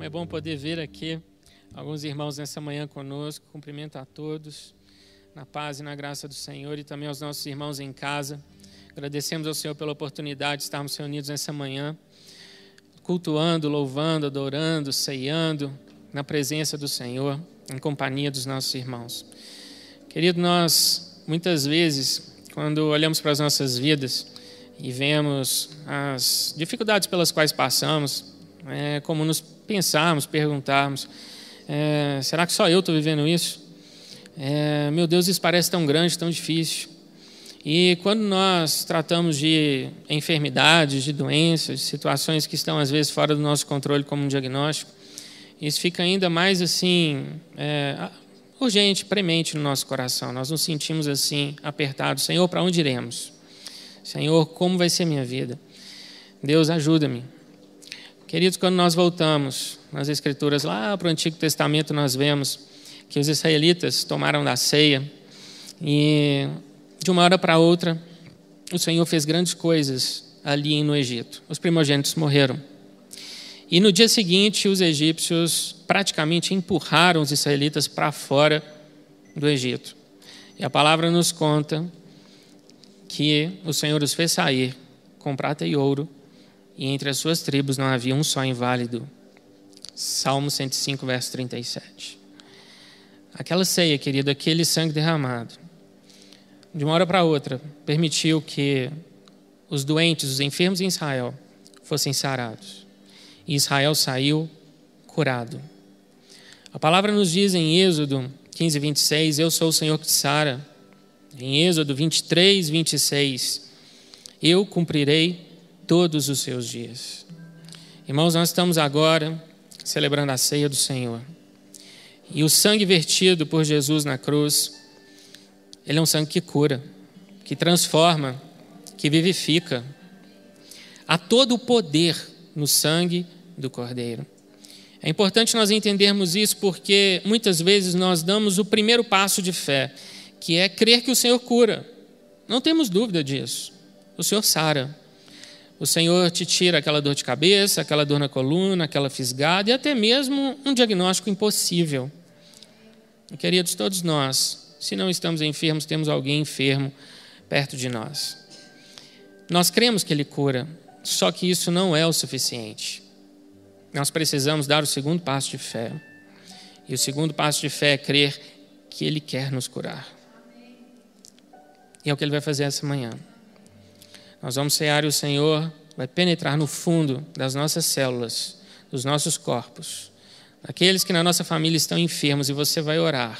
Como é bom poder ver aqui alguns irmãos nessa manhã conosco. Cumprimento a todos na paz e na graça do Senhor e também aos nossos irmãos em casa. Agradecemos ao Senhor pela oportunidade de estarmos reunidos nessa manhã, cultuando, louvando, adorando, ceiando na presença do Senhor, em companhia dos nossos irmãos. Querido, nós muitas vezes, quando olhamos para as nossas vidas e vemos as dificuldades pelas quais passamos, é como nos pensarmos, perguntarmos: é, será que só eu estou vivendo isso? É, meu Deus, isso parece tão grande, tão difícil. E quando nós tratamos de enfermidades, de doenças, de situações que estão às vezes fora do nosso controle, como um diagnóstico, isso fica ainda mais assim é, urgente, premente no nosso coração. Nós nos sentimos assim apertados. Senhor, para onde iremos? Senhor, como vai ser minha vida? Deus, ajuda-me. Queridos, quando nós voltamos nas Escrituras, lá para o Antigo Testamento, nós vemos que os israelitas tomaram da ceia e, de uma hora para outra, o Senhor fez grandes coisas ali no Egito. Os primogênitos morreram. E no dia seguinte, os egípcios praticamente empurraram os israelitas para fora do Egito. E a palavra nos conta que o Senhor os fez sair com prata e ouro e entre as suas tribos não havia um só inválido. Salmo 105, verso 37. Aquela ceia, querido, aquele sangue derramado, de uma hora para outra, permitiu que os doentes, os enfermos em Israel, fossem sarados. E Israel saiu curado. A palavra nos diz em Êxodo 15, 26, Eu sou o Senhor que sara. Em Êxodo 23, 26, Eu cumprirei todos os seus dias. Irmãos, nós estamos agora celebrando a ceia do Senhor. E o sangue vertido por Jesus na cruz, ele é um sangue que cura, que transforma, que vivifica. Há todo o poder no sangue do Cordeiro. É importante nós entendermos isso porque muitas vezes nós damos o primeiro passo de fé, que é crer que o Senhor cura. Não temos dúvida disso. O Senhor sara. O Senhor te tira aquela dor de cabeça, aquela dor na coluna, aquela fisgada e até mesmo um diagnóstico impossível. Queridos, todos nós, se não estamos enfermos, temos alguém enfermo perto de nós. Nós cremos que Ele cura, só que isso não é o suficiente. Nós precisamos dar o segundo passo de fé. E o segundo passo de fé é crer que Ele quer nos curar. E é o que Ele vai fazer essa manhã. Nós vamos cear e o Senhor vai penetrar no fundo das nossas células, dos nossos corpos, daqueles que na nossa família estão enfermos e você vai orar.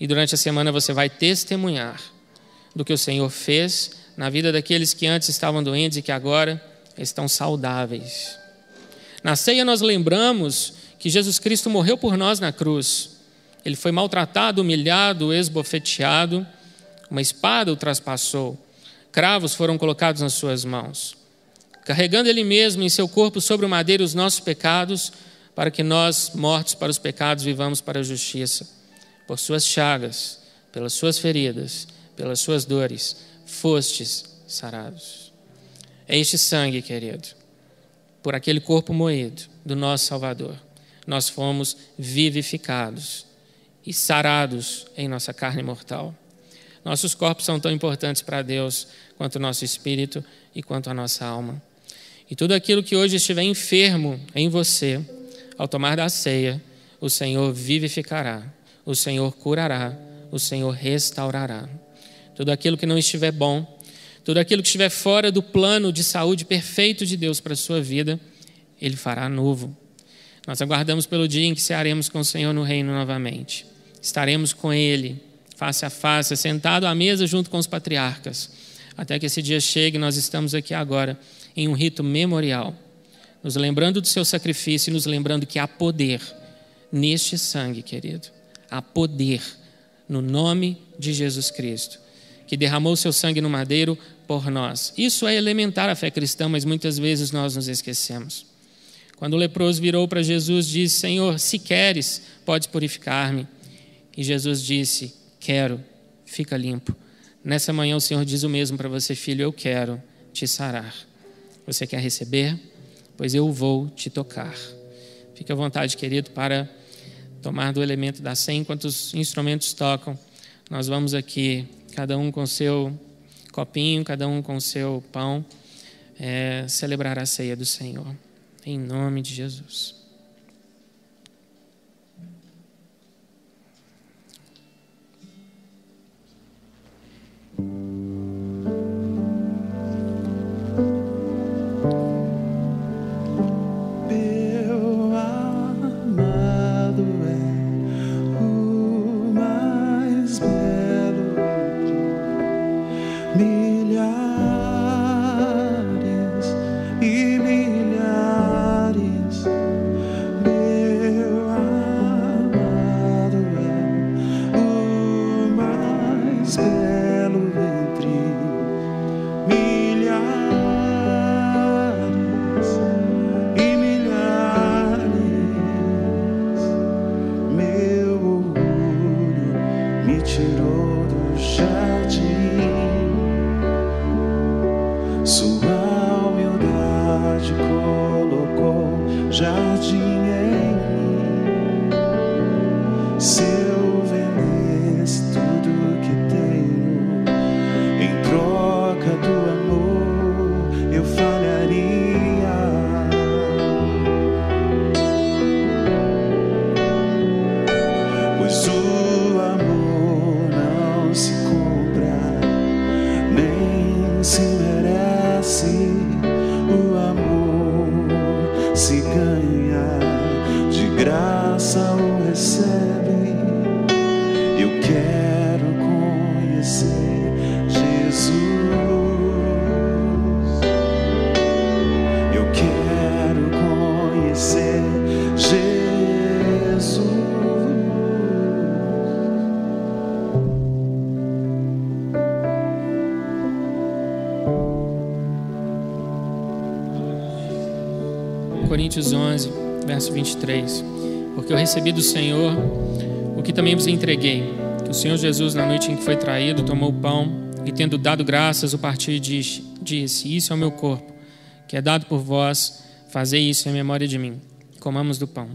E durante a semana você vai testemunhar do que o Senhor fez na vida daqueles que antes estavam doentes e que agora estão saudáveis. Na ceia nós lembramos que Jesus Cristo morreu por nós na cruz. Ele foi maltratado, humilhado, esbofeteado, uma espada o traspassou cravos foram colocados nas suas mãos, carregando ele mesmo em seu corpo sobre o madeiro os nossos pecados, para que nós, mortos para os pecados, vivamos para a justiça. Por suas chagas, pelas suas feridas, pelas suas dores, fostes sarados. É este sangue, querido, por aquele corpo moído do nosso Salvador, nós fomos vivificados e sarados em nossa carne mortal. Nossos corpos são tão importantes para Deus quanto o nosso espírito e quanto a nossa alma. E tudo aquilo que hoje estiver enfermo em você, ao tomar da ceia, o Senhor vivificará, o Senhor curará, o Senhor restaurará. Tudo aquilo que não estiver bom, tudo aquilo que estiver fora do plano de saúde perfeito de Deus para a sua vida, Ele fará novo. Nós aguardamos pelo dia em que cearemos com o Senhor no reino novamente. Estaremos com Ele face a face, sentado à mesa junto com os patriarcas. Até que esse dia chegue, nós estamos aqui agora em um rito memorial, nos lembrando do seu sacrifício e nos lembrando que há poder neste sangue, querido. Há poder no nome de Jesus Cristo, que derramou seu sangue no madeiro por nós. Isso é elementar a fé cristã, mas muitas vezes nós nos esquecemos. Quando o leproso virou para Jesus, disse: Senhor, se queres, podes purificar-me. E Jesus disse: Quero, fica limpo. Nessa manhã o Senhor diz o mesmo para você, filho: Eu quero te sarar. Você quer receber? Pois eu vou te tocar. Fique à vontade, querido, para tomar do elemento da ceia enquanto os instrumentos tocam. Nós vamos aqui, cada um com seu copinho, cada um com seu pão, é, celebrar a ceia do Senhor. Em nome de Jesus. Recebi do Senhor o que também vos entreguei, que o Senhor Jesus, na noite em que foi traído, tomou o pão e, tendo dado graças, o partiu e disse: Isso é o meu corpo, que é dado por vós, fazei isso em memória de mim. Comamos do pão.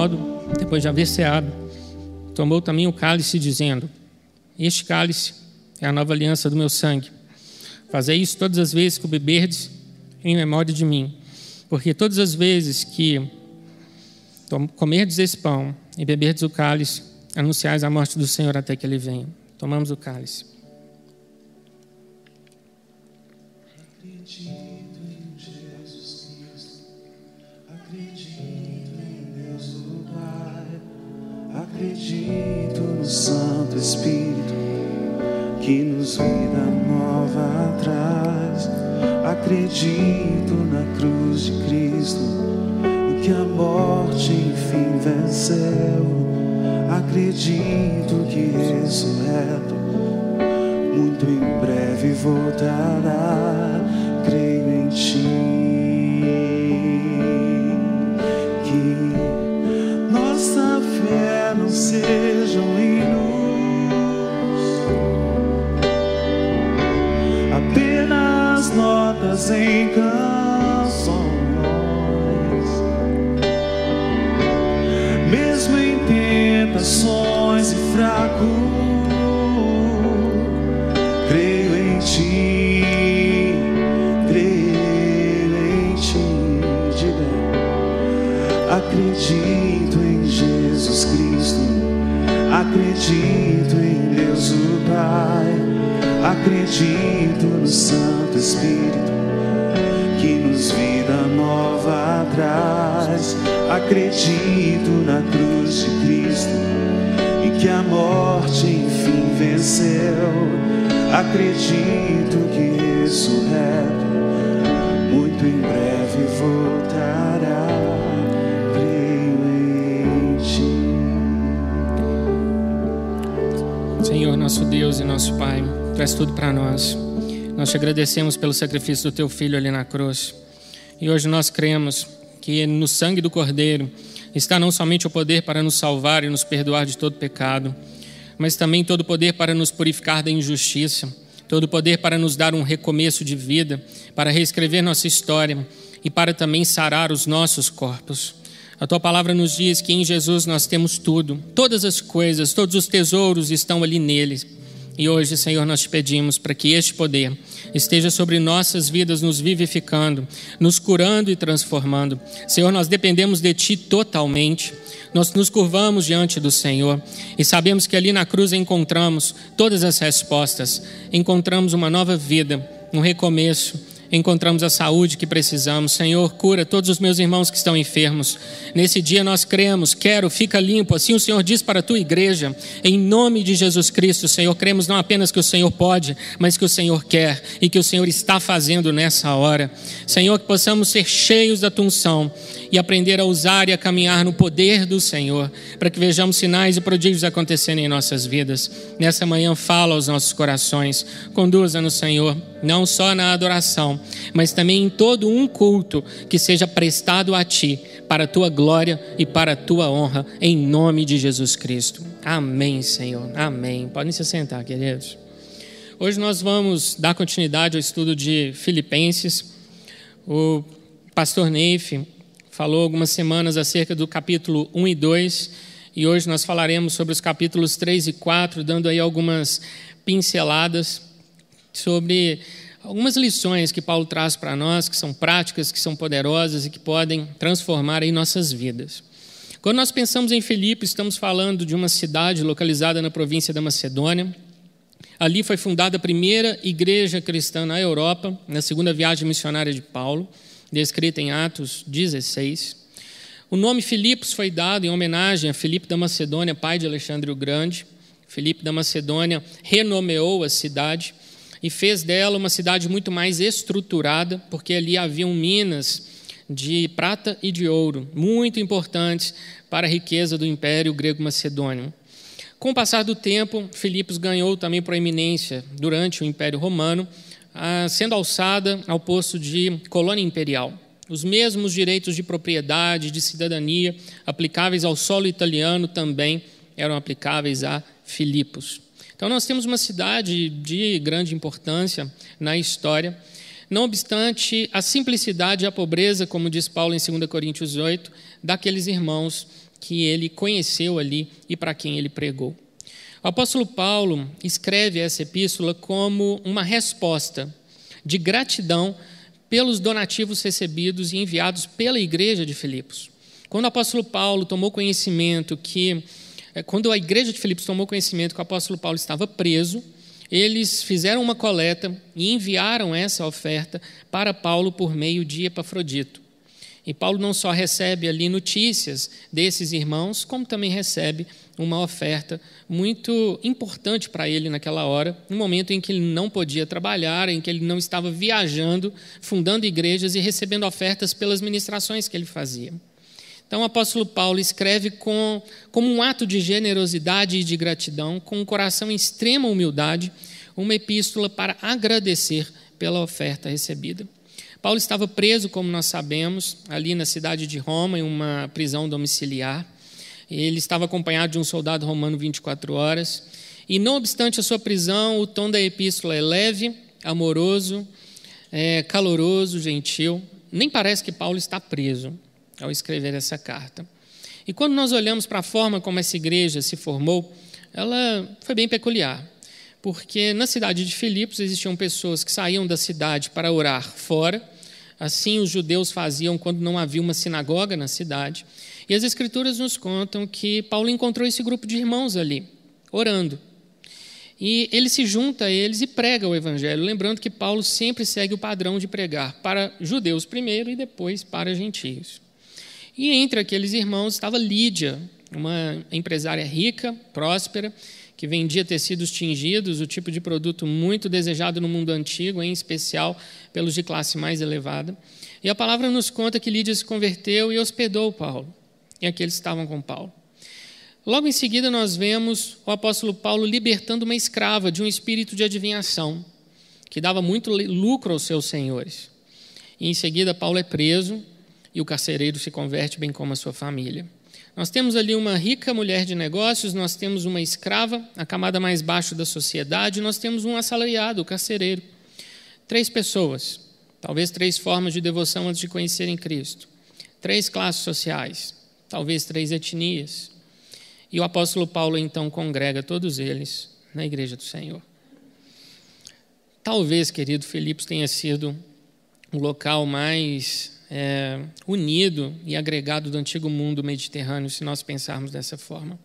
Modo, depois de haver ceado, tomou também o cálice, dizendo: Este cálice é a nova aliança do meu sangue. Fazei isso todas as vezes que o beberdes em memória de mim. Porque todas as vezes que comerdes esse pão e beberdes o cálice, anunciais a morte do Senhor até que ele venha. Tomamos o cálice. Acredito no Santo Espírito que nos vida nova traz. Acredito na cruz de Cristo e que a morte enfim venceu. Acredito que ressurreto muito em breve voltará. Creio em Ti. Sejam luz, apenas notas em canções, mesmo em tentações e fraco, Acredito em Deus o Pai, acredito no Santo Espírito que nos vida nova traz. Acredito na cruz de Cristo e que a morte enfim venceu. Acredito que ressurreto muito em breve voltará. Nosso Deus e nosso Pai, tu és tudo para nós. Nós te agradecemos pelo sacrifício do teu filho ali na cruz. E hoje nós cremos que no sangue do Cordeiro está não somente o poder para nos salvar e nos perdoar de todo pecado, mas também todo o poder para nos purificar da injustiça, todo o poder para nos dar um recomeço de vida, para reescrever nossa história e para também sarar os nossos corpos. A tua palavra nos diz que em Jesus nós temos tudo, todas as coisas, todos os tesouros estão ali nele. E hoje, Senhor, nós te pedimos para que este poder esteja sobre nossas vidas, nos vivificando, nos curando e transformando. Senhor, nós dependemos de Ti totalmente. Nós nos curvamos diante do Senhor e sabemos que ali na cruz encontramos todas as respostas, encontramos uma nova vida, um recomeço, encontramos a saúde que precisamos. Senhor, cura todos os meus irmãos que estão enfermos. Nesse dia nós cremos, quero, fica limpo. Assim o Senhor diz para a tua igreja, em nome de Jesus Cristo, Senhor, cremos não apenas que o Senhor pode, mas que o Senhor quer e que o Senhor está fazendo nessa hora. Senhor, que possamos ser cheios da tua unção e aprender a usar e a caminhar no poder do Senhor, para que vejamos sinais e prodígios acontecendo em nossas vidas. Nessa manhã, fala aos nossos corações, conduza-nos, Senhor, não só na adoração, mas também em todo um culto que seja prestado a Ti, para a Tua glória e para a Tua honra, em nome de Jesus Cristo. Amém, Senhor. Amém. Podem se sentar, queridos. Hoje nós vamos dar continuidade ao estudo de Filipenses. O pastor Neif falou algumas semanas acerca do capítulo 1 e 2, e hoje nós falaremos sobre os capítulos 3 e 4, dando aí algumas pinceladas sobre algumas lições que Paulo traz para nós, que são práticas, que são poderosas e que podem transformar aí nossas vidas. Quando nós pensamos em Filipe, estamos falando de uma cidade localizada na província da Macedônia. Ali foi fundada a primeira igreja cristã na Europa, na segunda viagem missionária de Paulo, descrita em Atos 16. O nome Filipos foi dado em homenagem a Filipe da Macedônia, pai de Alexandre o Grande. Filipe da Macedônia renomeou a cidade e fez dela uma cidade muito mais estruturada, porque ali haviam minas de prata e de ouro, muito importantes para a riqueza do Império Grego-Macedônio. Com o passar do tempo, Filipos ganhou também proeminência durante o Império Romano, sendo alçada ao posto de colônia imperial. Os mesmos direitos de propriedade, de cidadania aplicáveis ao solo italiano também eram aplicáveis a Filipos. Então, nós temos uma cidade de grande importância na história. Não obstante a simplicidade e a pobreza, como diz Paulo em 2 Coríntios 8, daqueles irmãos que ele conheceu ali e para quem ele pregou. O apóstolo Paulo escreve essa epístola como uma resposta de gratidão pelos donativos recebidos e enviados pela igreja de Filipos. Quando o apóstolo Paulo tomou conhecimento que quando a igreja de Filipos tomou conhecimento que o apóstolo Paulo estava preso, eles fizeram uma coleta e enviaram essa oferta para Paulo por meio de Epafrodito. E Paulo não só recebe ali notícias desses irmãos, como também recebe uma oferta muito importante para ele naquela hora, no momento em que ele não podia trabalhar, em que ele não estava viajando, fundando igrejas e recebendo ofertas pelas ministrações que ele fazia. Então, o apóstolo Paulo escreve com, como um ato de generosidade e de gratidão, com um coração em extrema humildade, uma epístola para agradecer pela oferta recebida. Paulo estava preso, como nós sabemos, ali na cidade de Roma, em uma prisão domiciliar. Ele estava acompanhado de um soldado romano 24 horas. E, não obstante a sua prisão, o tom da epístola é leve, amoroso, é, caloroso, gentil. Nem parece que Paulo está preso ao escrever essa carta. E quando nós olhamos para a forma como essa igreja se formou, ela foi bem peculiar, porque na cidade de Filipos existiam pessoas que saíam da cidade para orar fora, assim os judeus faziam quando não havia uma sinagoga na cidade. E as escrituras nos contam que Paulo encontrou esse grupo de irmãos ali, orando. E ele se junta a eles e prega o evangelho, lembrando que Paulo sempre segue o padrão de pregar para judeus primeiro e depois para gentios. E entre aqueles irmãos estava Lídia, uma empresária rica, próspera, que vendia tecidos tingidos, o tipo de produto muito desejado no mundo antigo, em especial pelos de classe mais elevada. E a palavra nos conta que Lídia se converteu e hospedou Paulo. E aqueles estavam com Paulo. Logo em seguida, nós vemos o apóstolo Paulo libertando uma escrava de um espírito de adivinhação, que dava muito lucro aos seus senhores. E em seguida, Paulo é preso e o carcereiro se converte, bem como a sua família. Nós temos ali uma rica mulher de negócios, nós temos uma escrava, a camada mais baixa da sociedade, nós temos um assalariado, o carcereiro. Três pessoas, talvez três formas de devoção antes de conhecerem Cristo. Três classes sociais, talvez três etnias. E o apóstolo Paulo então congrega todos eles na igreja do Senhor. Talvez, querido Filipos, tenha sido o local mais é, unido e agregado do antigo mundo mediterrâneo, se nós pensarmos dessa forma.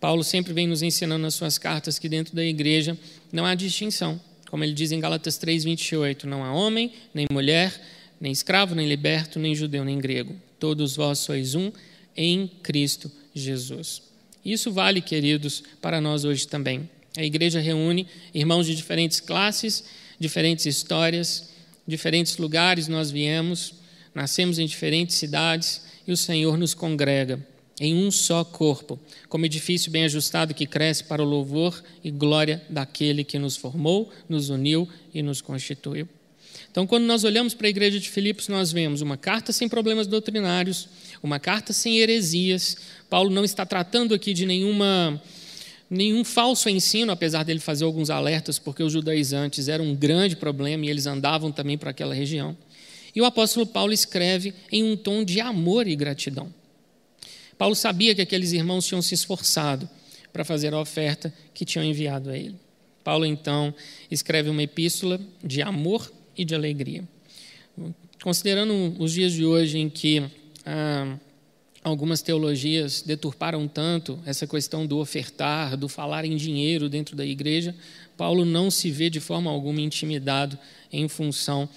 Paulo sempre vem nos ensinando nas suas cartas que dentro da igreja não há distinção. Como ele diz em Gálatas 3:28, não há homem, nem mulher, nem escravo, nem liberto, nem judeu, nem grego. Todos vós sois um em Cristo Jesus. Isso vale, queridos, para nós hoje também. A igreja reúne irmãos de diferentes classes, diferentes histórias, diferentes lugares nós viemos, nascemos em diferentes cidades e o Senhor nos congrega em um só corpo, como edifício bem ajustado que cresce para o louvor e glória daquele que nos formou, nos uniu e nos constituiu. Então, quando nós olhamos para a igreja de Filipos, nós vemos uma carta sem problemas doutrinários, uma carta sem heresias. Paulo não está tratando aqui de nenhuma nenhum falso ensino, apesar dele fazer alguns alertas, porque os judaizantes eram um grande problema e eles andavam também para aquela região. E o apóstolo Paulo escreve em um tom de amor e gratidão. Paulo sabia que aqueles irmãos tinham se esforçado para fazer a oferta que tinham enviado a ele. Paulo então escreve uma epístola de amor e de alegria. Considerando os dias de hoje em que ah, algumas teologias deturparam tanto essa questão do ofertar, do falar em dinheiro dentro da igreja, Paulo não se vê de forma alguma intimidado em função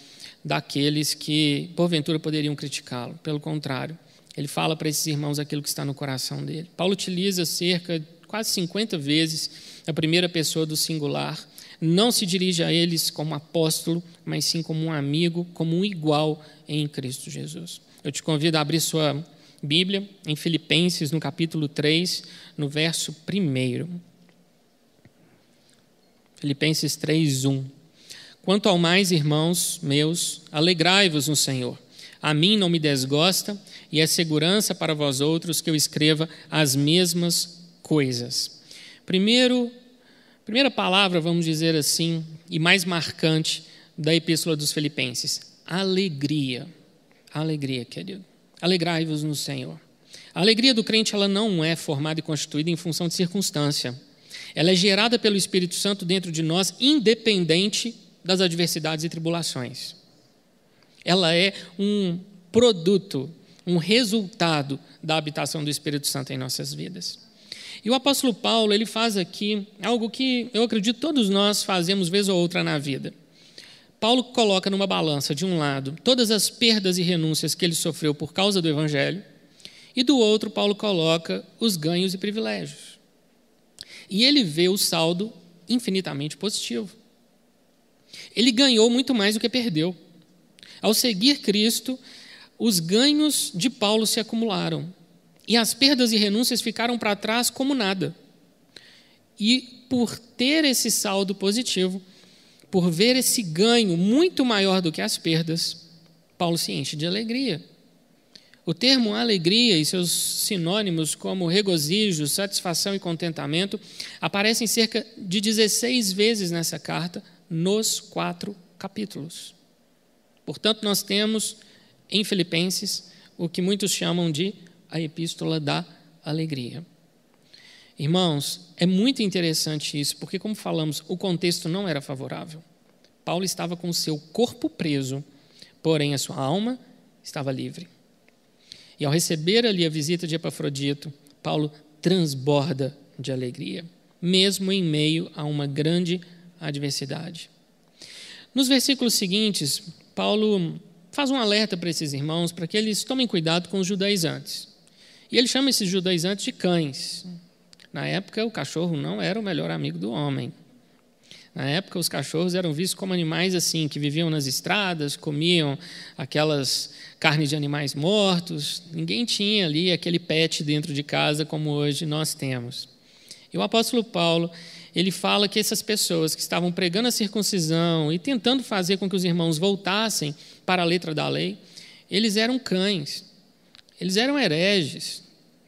daqueles que, porventura, poderiam criticá-lo. Pelo contrário, ele fala para esses irmãos aquilo que está no coração dele. Paulo utiliza cerca, quase 50 vezes, a primeira pessoa do singular. Não se dirige a eles como apóstolo, mas sim como um amigo, como um igual em Cristo Jesus. Eu te convido a abrir sua Bíblia em Filipenses, no capítulo 3, no verso 1. Filipenses 3, 1. Quanto ao mais, irmãos meus, alegrai-vos no Senhor. A mim não me desgosta e é segurança para vós outros que eu escreva as mesmas coisas. Primeiro, primeira palavra, vamos dizer assim, e mais marcante da Epístola dos Filipenses: alegria. Alegria, querido. Alegrai-vos no Senhor. A alegria do crente ela não é formada e constituída em função de circunstância. Ela é gerada pelo Espírito Santo dentro de nós, independente das adversidades e tribulações. Ela é um produto, um resultado da habitação do Espírito Santo em nossas vidas. E o apóstolo Paulo, ele faz aqui algo que eu acredito todos nós fazemos vez ou outra na vida. Paulo coloca numa balança, de um lado, todas as perdas e renúncias que ele sofreu por causa do evangelho, e do outro, Paulo coloca os ganhos e privilégios. E ele vê o saldo infinitamente positivo. Ele ganhou muito mais do que perdeu. Ao seguir Cristo, os ganhos de Paulo se acumularam e as perdas e renúncias ficaram para trás como nada. E por ter esse saldo positivo, por ver esse ganho muito maior do que as perdas, Paulo se enche de alegria. O termo alegria e seus sinônimos como regozijo, satisfação e contentamento aparecem cerca de 16 vezes nessa carta, nos quatro capítulos. Portanto, nós temos em Filipenses o que muitos chamam de a epístola da alegria. Irmãos, é muito interessante isso, porque, como falamos, o contexto não era favorável. Paulo estava com o seu corpo preso, porém a sua alma estava livre. E ao receber ali a visita de Epafrodito, Paulo transborda de alegria, mesmo em meio a uma grande adversidade. Nos versículos seguintes, Paulo faz um alerta para esses irmãos para que eles tomem cuidado com os judaizantes. E ele chama esses judaizantes de cães. Na época, o cachorro não era o melhor amigo do homem. Na época, os cachorros eram vistos como animais assim, que viviam nas estradas, comiam aquelas carnes de animais mortos. Ninguém tinha ali aquele pet dentro de casa como hoje nós temos. E o apóstolo Paulo, ele fala que essas pessoas que estavam pregando a circuncisão e tentando fazer com que os irmãos voltassem para a letra da lei, eles eram cães, eles eram hereges,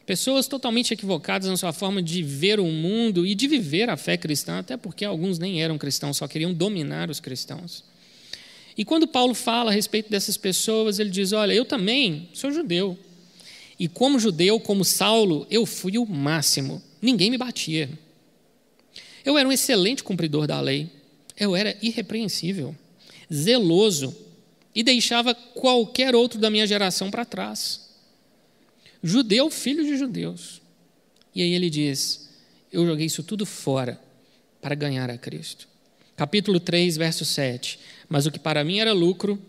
Pessoas totalmente equivocadas na sua forma de ver o mundo e de viver a fé cristã, até porque alguns nem eram cristãos, só queriam dominar os cristãos. E quando Paulo fala a respeito dessas pessoas, ele diz: Olha, eu também sou judeu. E como judeu, como Saulo, eu fui o máximo. Ninguém me batia. Eu era um excelente cumpridor da lei. Eu era irrepreensível, zeloso e deixava qualquer outro da minha geração para trás judeu, filho de judeus. E aí ele diz: Eu joguei isso tudo fora para ganhar a Cristo. Capítulo 3, verso 7. Mas o que para mim era lucro,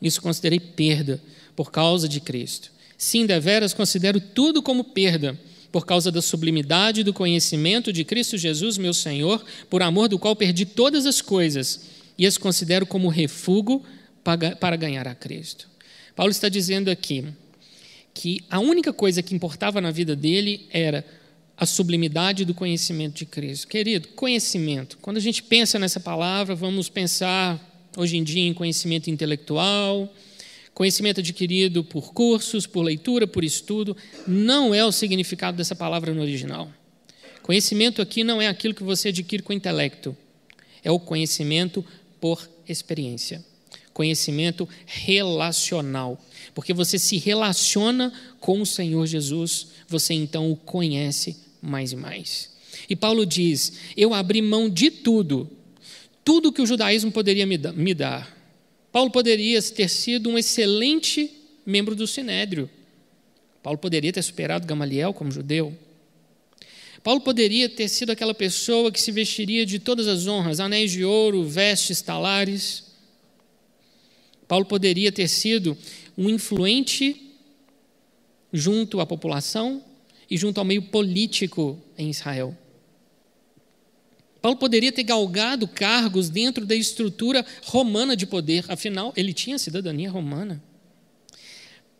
isso considerei perda por causa de Cristo. Sim, deveras considero tudo como perda, por causa da sublimidade do conhecimento de Cristo Jesus, meu Senhor, por amor do qual perdi todas as coisas e as considero como refúgio para ganhar a Cristo. Paulo está dizendo aqui que a única coisa que importava na vida dele era a sublimidade do conhecimento de Cristo. Querido, conhecimento. Quando a gente pensa nessa palavra, vamos pensar hoje em dia em conhecimento intelectual, conhecimento adquirido por cursos, por leitura, por estudo. Não é o significado dessa palavra no original. Conhecimento aqui não é aquilo que você adquire com o intelecto, é o conhecimento por experiência. Conhecimento relacional. Porque você se relaciona com o Senhor Jesus, você então o conhece mais e mais. E Paulo diz: Eu abri mão de tudo, tudo que o judaísmo poderia me dar. Paulo poderia ter sido um excelente membro do sinédrio. Paulo poderia ter superado Gamaliel como judeu. Paulo poderia ter sido aquela pessoa que se vestiria de todas as honras, anéis de ouro, vestes talares. Paulo poderia ter sido um influente junto à população e junto ao meio político em Israel. Paulo poderia ter galgado cargos dentro da estrutura romana de poder, afinal, ele tinha cidadania romana.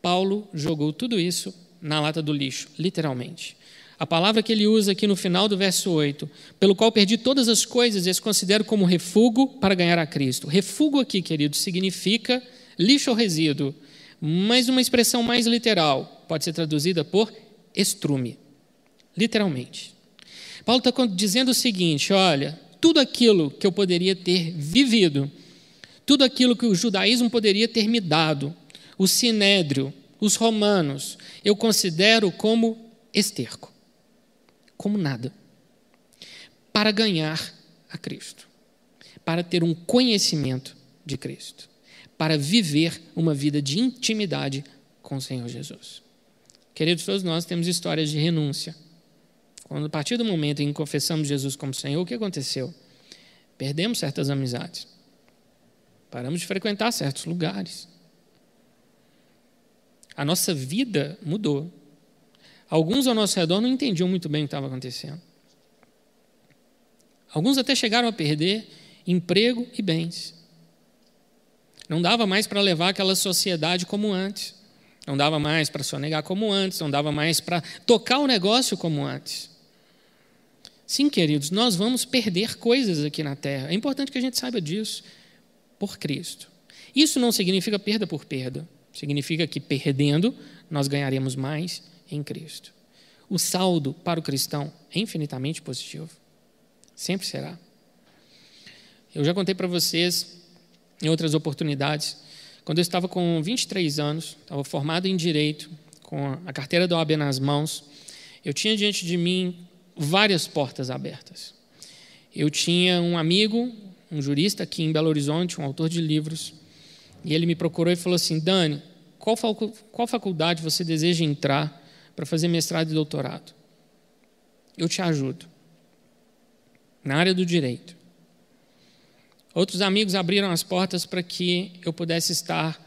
Paulo jogou tudo isso na lata do lixo, literalmente. A palavra que ele usa aqui no final do verso 8, pelo qual perdi todas as coisas e as considero como refúgio para ganhar a Cristo. Refúgio aqui, querido, significa lixo ou resíduo, mas uma expressão mais literal pode ser traduzida por estrume, literalmente. Paulo está dizendo o seguinte: olha, tudo aquilo que eu poderia ter vivido, tudo aquilo que o judaísmo poderia ter me dado, o sinédrio, os romanos, eu considero como esterco, como nada, para ganhar a Cristo, para ter um conhecimento de Cristo para viver uma vida de intimidade com o Senhor Jesus. Queridos, todos nós temos histórias de renúncia. Quando, a partir do momento em que confessamos Jesus como Senhor, o que aconteceu? Perdemos certas amizades. Paramos de frequentar certos lugares. A nossa vida mudou. Alguns ao nosso redor não entendiam muito bem o que estava acontecendo. Alguns até chegaram a perder emprego e bens. Não dava mais para levar aquela sociedade como antes. Não dava mais para sonegar como antes. Não dava mais para tocar o negócio como antes. Sim, queridos, nós vamos perder coisas aqui na terra. É importante que a gente saiba disso. Por Cristo. Isso não significa perda por perda. Significa que perdendo, nós ganharemos mais em Cristo. O saldo para o cristão é infinitamente positivo. Sempre será. Eu já contei para vocês em outras oportunidades. Quando eu estava com 23 anos, estava formado em direito, com a carteira da OAB nas mãos, eu tinha diante de mim várias portas abertas. Eu tinha um amigo, um jurista aqui em Belo Horizonte, um autor de livros, e ele me procurou e falou assim: Dani, qual, qual faculdade você deseja entrar para fazer mestrado e doutorado? Eu te ajudo. Na área do direito. Outros amigos abriram as portas para que eu pudesse estar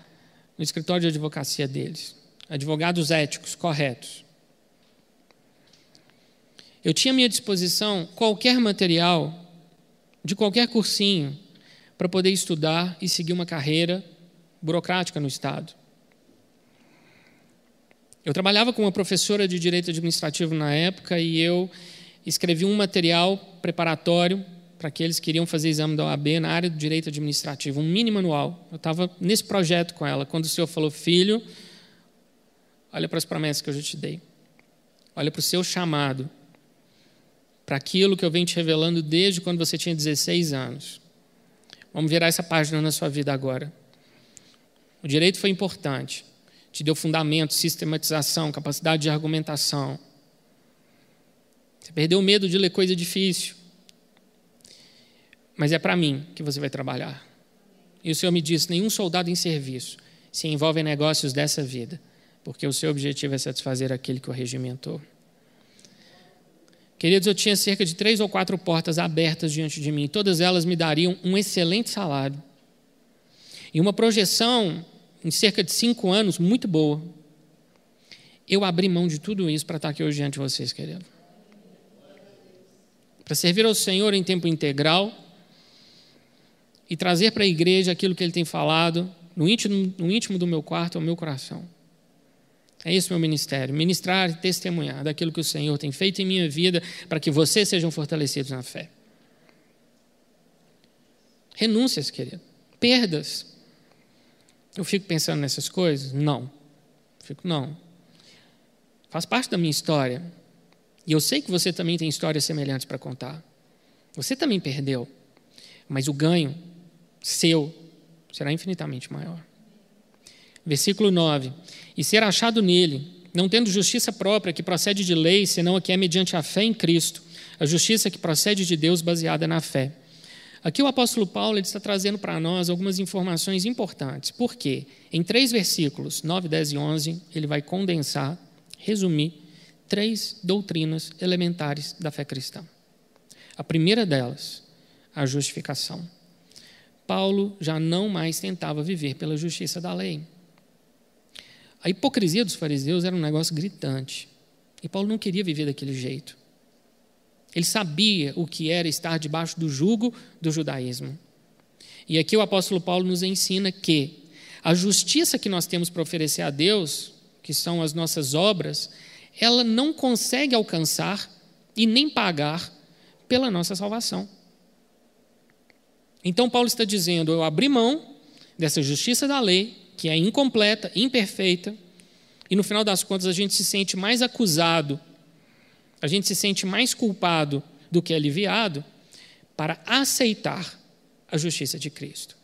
no escritório de advocacia deles. Advogados éticos, corretos. Eu tinha à minha disposição qualquer material de qualquer cursinho para poder estudar e seguir uma carreira burocrática no Estado. Eu trabalhava com uma professora de direito administrativo na época e eu escrevi um material preparatório para aqueles que queriam fazer exame da OAB na área do direito administrativo, um mini manual. Eu estava nesse projeto com ela, quando o senhor falou, filho, olha para as promessas que eu já te dei, olha para o seu chamado, para aquilo que eu venho te revelando desde quando você tinha 16 anos. Vamos virar essa página na sua vida agora. O direito foi importante, te deu fundamento, sistematização, capacidade de argumentação. Você perdeu o medo de ler coisa difícil. Mas é para mim que você vai trabalhar. E o Senhor me disse: nenhum soldado em serviço se envolve em negócios dessa vida, porque o seu objetivo é satisfazer aquele que o regimentou. Queridos, eu tinha cerca de três ou quatro portas abertas diante de mim, todas elas me dariam um excelente salário. E uma projeção, em cerca de cinco anos, muito boa. Eu abri mão de tudo isso para estar aqui hoje diante de vocês, querido. Para servir ao Senhor em tempo integral e trazer para a igreja aquilo que Ele tem falado no íntimo, no íntimo do meu quarto, ao meu coração. É esse o meu ministério: ministrar e testemunhar daquilo que o Senhor tem feito em minha vida para que vocês sejam fortalecidos na fé. Renúncias, querido. Perdas. Eu fico pensando nessas coisas? Não. Fico, não. Faz parte da minha história. E eu sei que você também tem histórias semelhantes para contar. Você também perdeu. Mas o ganho seu será infinitamente maior. Versículo 9: E ser achado nele, não tendo justiça própria que procede de lei, senão a que é mediante a fé em Cristo, a justiça que procede de Deus baseada na fé. Aqui o apóstolo Paulo está trazendo para nós algumas informações importantes. Por quê? Em três versículos, 9, 10 e 11, ele vai condensar, resumir, três doutrinas elementares da fé cristã. A primeira delas, a justificação. Paulo já não mais tentava viver pela justiça da lei. A hipocrisia dos fariseus era um negócio gritante. E Paulo não queria viver daquele jeito. Ele sabia o que era estar debaixo do jugo do judaísmo. E aqui o apóstolo Paulo nos ensina que a justiça que nós temos para oferecer a Deus, que são as nossas obras, ela não consegue alcançar e nem pagar pela nossa salvação. Então Paulo está dizendo: eu abri mão dessa justiça da lei que é incompleta, imperfeita, e no final das contas a gente se sente mais acusado, a gente se sente mais culpado do que aliviado, para aceitar a justiça de Cristo.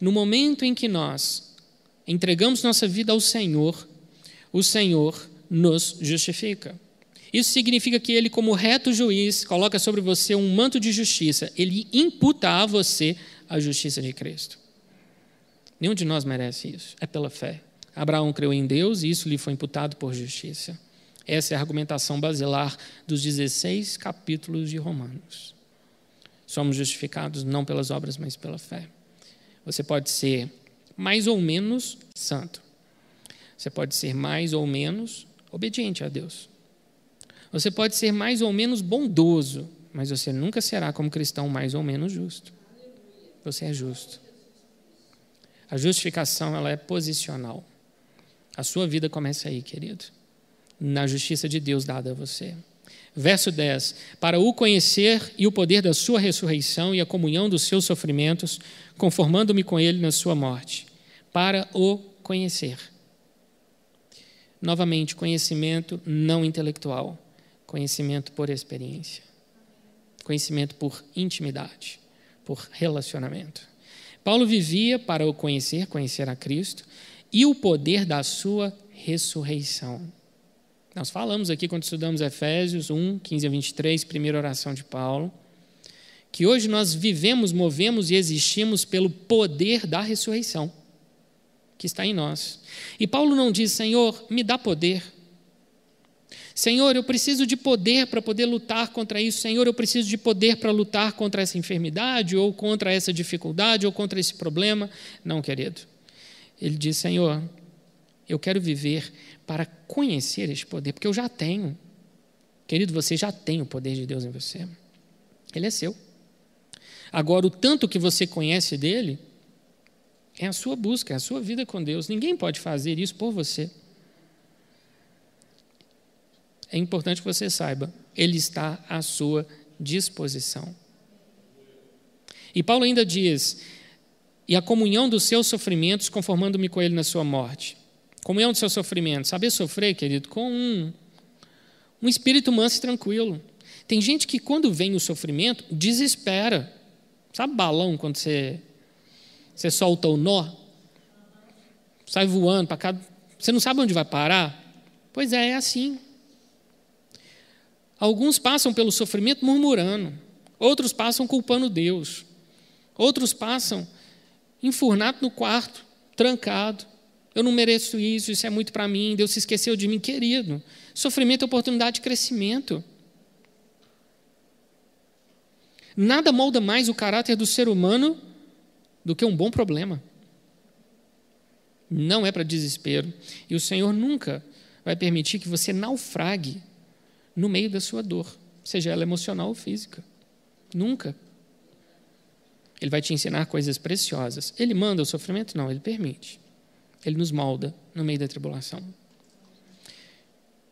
No momento em que nós entregamos nossa vida ao Senhor, o Senhor nos justifica. Isso significa que ele, como reto juiz, coloca sobre você um manto de justiça. Ele imputa a você a justiça de Cristo. Nenhum de nós merece isso. É pela fé. Abraão creu em Deus e isso lhe foi imputado por justiça. Essa é a argumentação basilar dos 16 capítulos de Romanos. Somos justificados não pelas obras, mas pela fé. Você pode ser mais ou menos santo. Você pode ser mais ou menos obediente a Deus. Você pode ser mais ou menos bondoso, mas você nunca será, como cristão, mais ou menos justo. Você é justo. A justificação ela é posicional. A sua vida começa aí, querido, na justiça de Deus dada a você. Verso 10: Para o conhecer e o poder da sua ressurreição e a comunhão dos seus sofrimentos, conformando-me com ele na sua morte. Para o conhecer. Novamente, conhecimento não intelectual, conhecimento por experiência, conhecimento por intimidade, por relacionamento. Paulo vivia para o conhecer, conhecer a Cristo, e o poder da sua ressurreição. Nós falamos aqui quando estudamos Efésios 1, 15 a 23, primeira oração de Paulo, que hoje nós vivemos, movemos e existimos pelo poder da ressurreição que está em nós. E Paulo não diz, Senhor, me dá poder. Senhor, eu preciso de poder para poder lutar contra isso. Senhor, eu preciso de poder para lutar contra essa enfermidade, ou contra essa dificuldade, ou contra esse problema. Não, querido. Ele diz: Senhor, eu quero viver para conhecer este poder, porque eu já tenho. Querido, você já tem o poder de Deus em você. Ele é seu. Agora, o tanto que você conhece dele é a sua busca, é a sua vida com Deus. Ninguém pode fazer isso por você. É importante que você saiba, ele está à sua disposição. E Paulo ainda diz: e a comunhão dos seus sofrimentos, conformando-me com ele na sua morte. Comunhão dos seus sofrimentos. Saber sofrer, querido, com um, um espírito manso e tranquilo. Tem gente que, quando vem o sofrimento, desespera. Sabe balão quando você, você solta o nó? Sai voando para cá. Você não sabe onde vai parar? Pois é, é assim. Alguns passam pelo sofrimento murmurando, outros passam culpando Deus, outros passam enfurnado no quarto, trancado. Eu não mereço isso, isso é muito para mim, Deus se esqueceu de mim, querido. Sofrimento é oportunidade de crescimento. Nada molda mais o caráter do ser humano do que um bom problema. Não é para desespero. E o Senhor nunca vai permitir que você naufrague no meio da sua dor, seja ela emocional ou física. Nunca. Ele vai te ensinar coisas preciosas. Ele manda o sofrimento? Não, ele permite. Ele nos molda no meio da tribulação.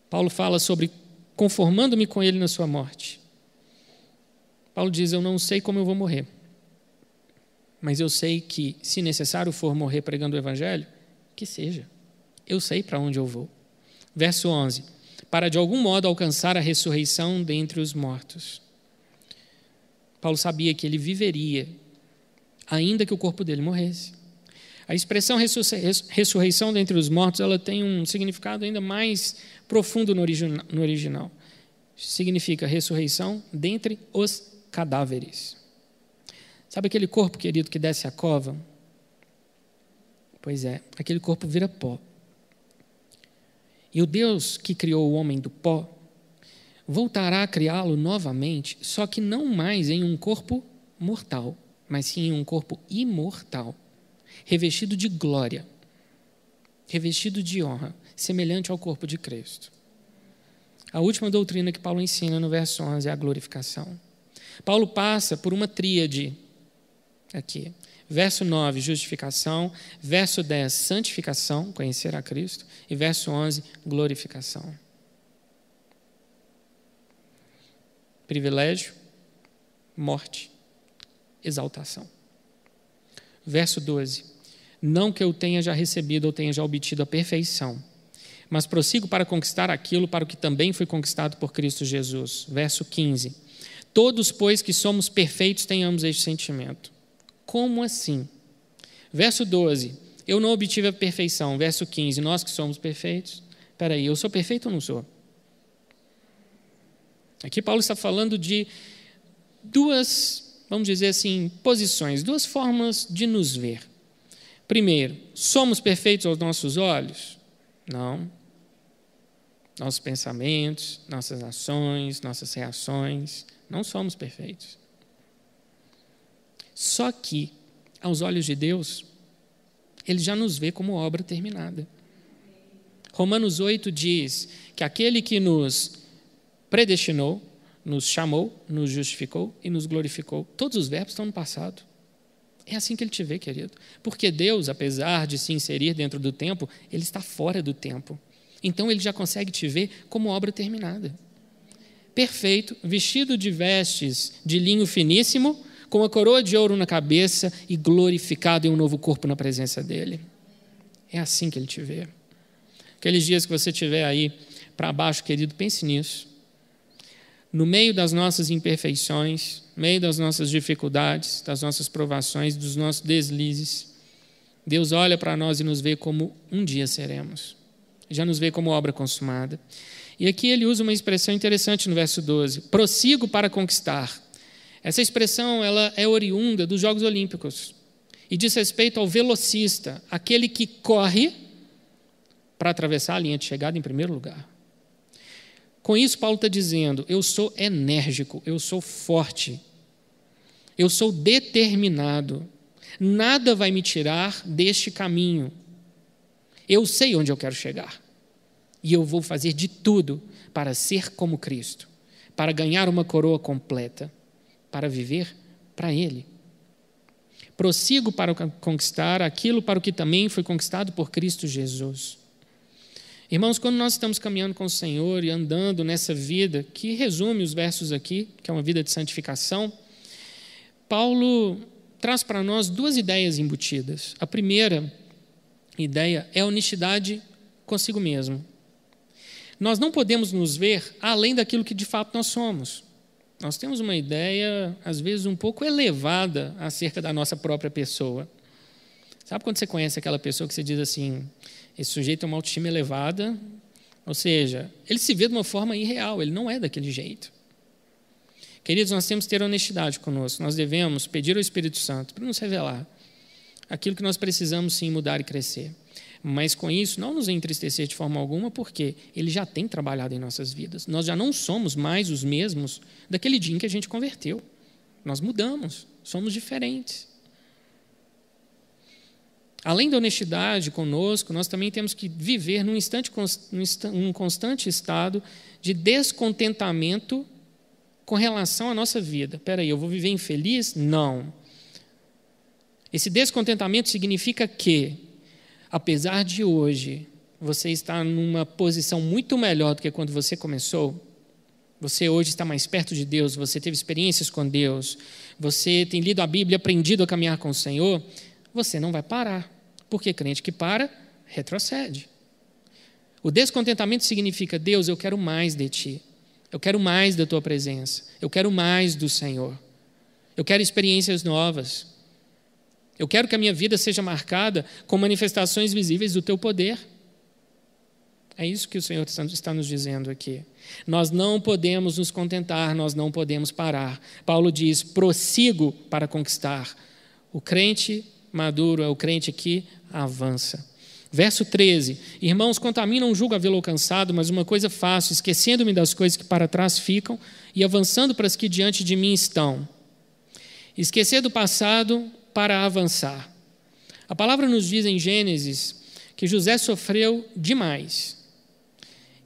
Paulo fala sobre conformando-me com ele na sua morte. Paulo diz: Eu não sei como eu vou morrer, mas eu sei que, se necessário for morrer pregando o evangelho, que seja. Eu sei para onde eu vou. Verso 11: Para de algum modo alcançar a ressurreição dentre os mortos. Paulo sabia que ele viveria ainda que o corpo dele morresse. A expressão ressurreição dentre os mortos, ela tem um significado ainda mais profundo no original. Significa ressurreição dentre os cadáveres. Sabe aquele corpo, querido, que desce a cova? Pois é, aquele corpo vira pó. E o Deus que criou o homem do pó voltará a criá-lo novamente, só que não mais em um corpo mortal mas sim em um corpo imortal, revestido de glória, revestido de honra, semelhante ao corpo de Cristo. A última doutrina que Paulo ensina no verso 11 é a glorificação. Paulo passa por uma tríade aqui. Verso 9, justificação. Verso 10, santificação, conhecer a Cristo. E verso 11, glorificação. Privilégio, morte exaltação. Verso 12: Não que eu tenha já recebido ou tenha já obtido a perfeição, mas prossigo para conquistar aquilo para o que também foi conquistado por Cristo Jesus. Verso 15: Todos, pois, que somos perfeitos, tenhamos este sentimento. Como assim? Verso 12: Eu não obtive a perfeição. Verso 15: Nós que somos perfeitos. Espera aí, eu sou perfeito ou não sou? Aqui Paulo está falando de duas vamos dizer assim, posições, duas formas de nos ver. Primeiro, somos perfeitos aos nossos olhos? Não. Nossos pensamentos, nossas ações, nossas reações, não somos perfeitos. Só que, aos olhos de Deus, Ele já nos vê como obra terminada. Romanos 8 diz que aquele que nos predestinou, nos chamou, nos justificou e nos glorificou. Todos os verbos estão no passado. É assim que ele te vê, querido. Porque Deus, apesar de se inserir dentro do tempo, ele está fora do tempo. Então ele já consegue te ver como obra terminada. Perfeito, vestido de vestes de linho finíssimo, com a coroa de ouro na cabeça e glorificado em um novo corpo na presença dele. É assim que ele te vê. Aqueles dias que você estiver aí para baixo, querido, pense nisso no meio das nossas imperfeições, no meio das nossas dificuldades, das nossas provações, dos nossos deslizes, Deus olha para nós e nos vê como um dia seremos. Já nos vê como obra consumada. E aqui ele usa uma expressão interessante no verso 12: prossigo para conquistar. Essa expressão ela é oriunda dos Jogos Olímpicos e diz respeito ao velocista, aquele que corre para atravessar a linha de chegada em primeiro lugar. Com isso, Paulo está dizendo: eu sou enérgico, eu sou forte, eu sou determinado, nada vai me tirar deste caminho. Eu sei onde eu quero chegar e eu vou fazer de tudo para ser como Cristo, para ganhar uma coroa completa, para viver para Ele. Prossigo para conquistar aquilo para o que também foi conquistado por Cristo Jesus. Irmãos, quando nós estamos caminhando com o Senhor e andando nessa vida, que resume os versos aqui, que é uma vida de santificação, Paulo traz para nós duas ideias embutidas. A primeira ideia é a honestidade consigo mesmo. Nós não podemos nos ver além daquilo que de fato nós somos. Nós temos uma ideia, às vezes, um pouco elevada acerca da nossa própria pessoa. Sabe quando você conhece aquela pessoa que você diz assim: esse sujeito tem uma autoestima elevada? Ou seja, ele se vê de uma forma irreal, ele não é daquele jeito. Queridos, nós temos que ter honestidade conosco. Nós devemos pedir ao Espírito Santo para nos revelar aquilo que nós precisamos sim mudar e crescer. Mas com isso, não nos entristecer de forma alguma, porque Ele já tem trabalhado em nossas vidas. Nós já não somos mais os mesmos daquele dia em que a gente converteu. Nós mudamos, somos diferentes. Além da honestidade conosco, nós também temos que viver num, instante, num constante estado de descontentamento com relação à nossa vida. Espera aí, eu vou viver infeliz? Não. Esse descontentamento significa que, apesar de hoje você estar numa posição muito melhor do que quando você começou, você hoje está mais perto de Deus, você teve experiências com Deus, você tem lido a Bíblia, aprendido a caminhar com o Senhor, você não vai parar. Porque crente que para, retrocede. O descontentamento significa: Deus, eu quero mais de ti. Eu quero mais da tua presença. Eu quero mais do Senhor. Eu quero experiências novas. Eu quero que a minha vida seja marcada com manifestações visíveis do teu poder. É isso que o Senhor está nos dizendo aqui. Nós não podemos nos contentar, nós não podemos parar. Paulo diz: prossigo para conquistar. O crente maduro é o crente que avança. Verso 13: Irmãos, quanto a mim não julgo havê-lo alcançado, mas uma coisa faço, esquecendo-me das coisas que para trás ficam e avançando para as que diante de mim estão. Esquecer do passado para avançar. A palavra nos diz em Gênesis que José sofreu demais.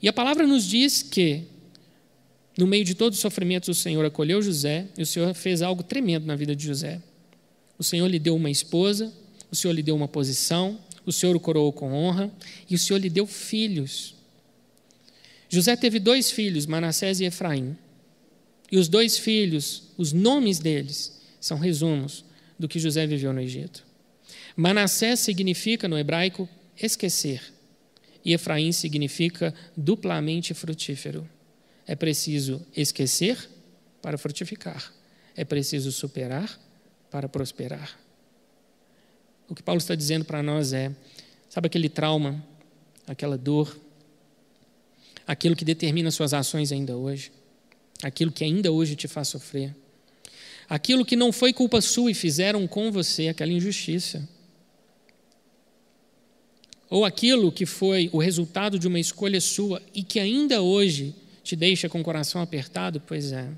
E a palavra nos diz que, no meio de todos os sofrimentos, o Senhor acolheu José e o Senhor fez algo tremendo na vida de José. O Senhor lhe deu uma esposa, o Senhor lhe deu uma posição, o Senhor o coroou com honra e o Senhor lhe deu filhos. José teve dois filhos, Manassés e Efraim. E os dois filhos, os nomes deles, são resumos do que José viveu no Egito. Manassés significa, no hebraico, esquecer. E Efraim significa duplamente frutífero. É preciso esquecer para frutificar. É preciso superar para prosperar. O que Paulo está dizendo para nós é: sabe aquele trauma, aquela dor, aquilo que determina suas ações ainda hoje, aquilo que ainda hoje te faz sofrer, aquilo que não foi culpa sua e fizeram com você, aquela injustiça, ou aquilo que foi o resultado de uma escolha sua e que ainda hoje te deixa com o coração apertado, pois é,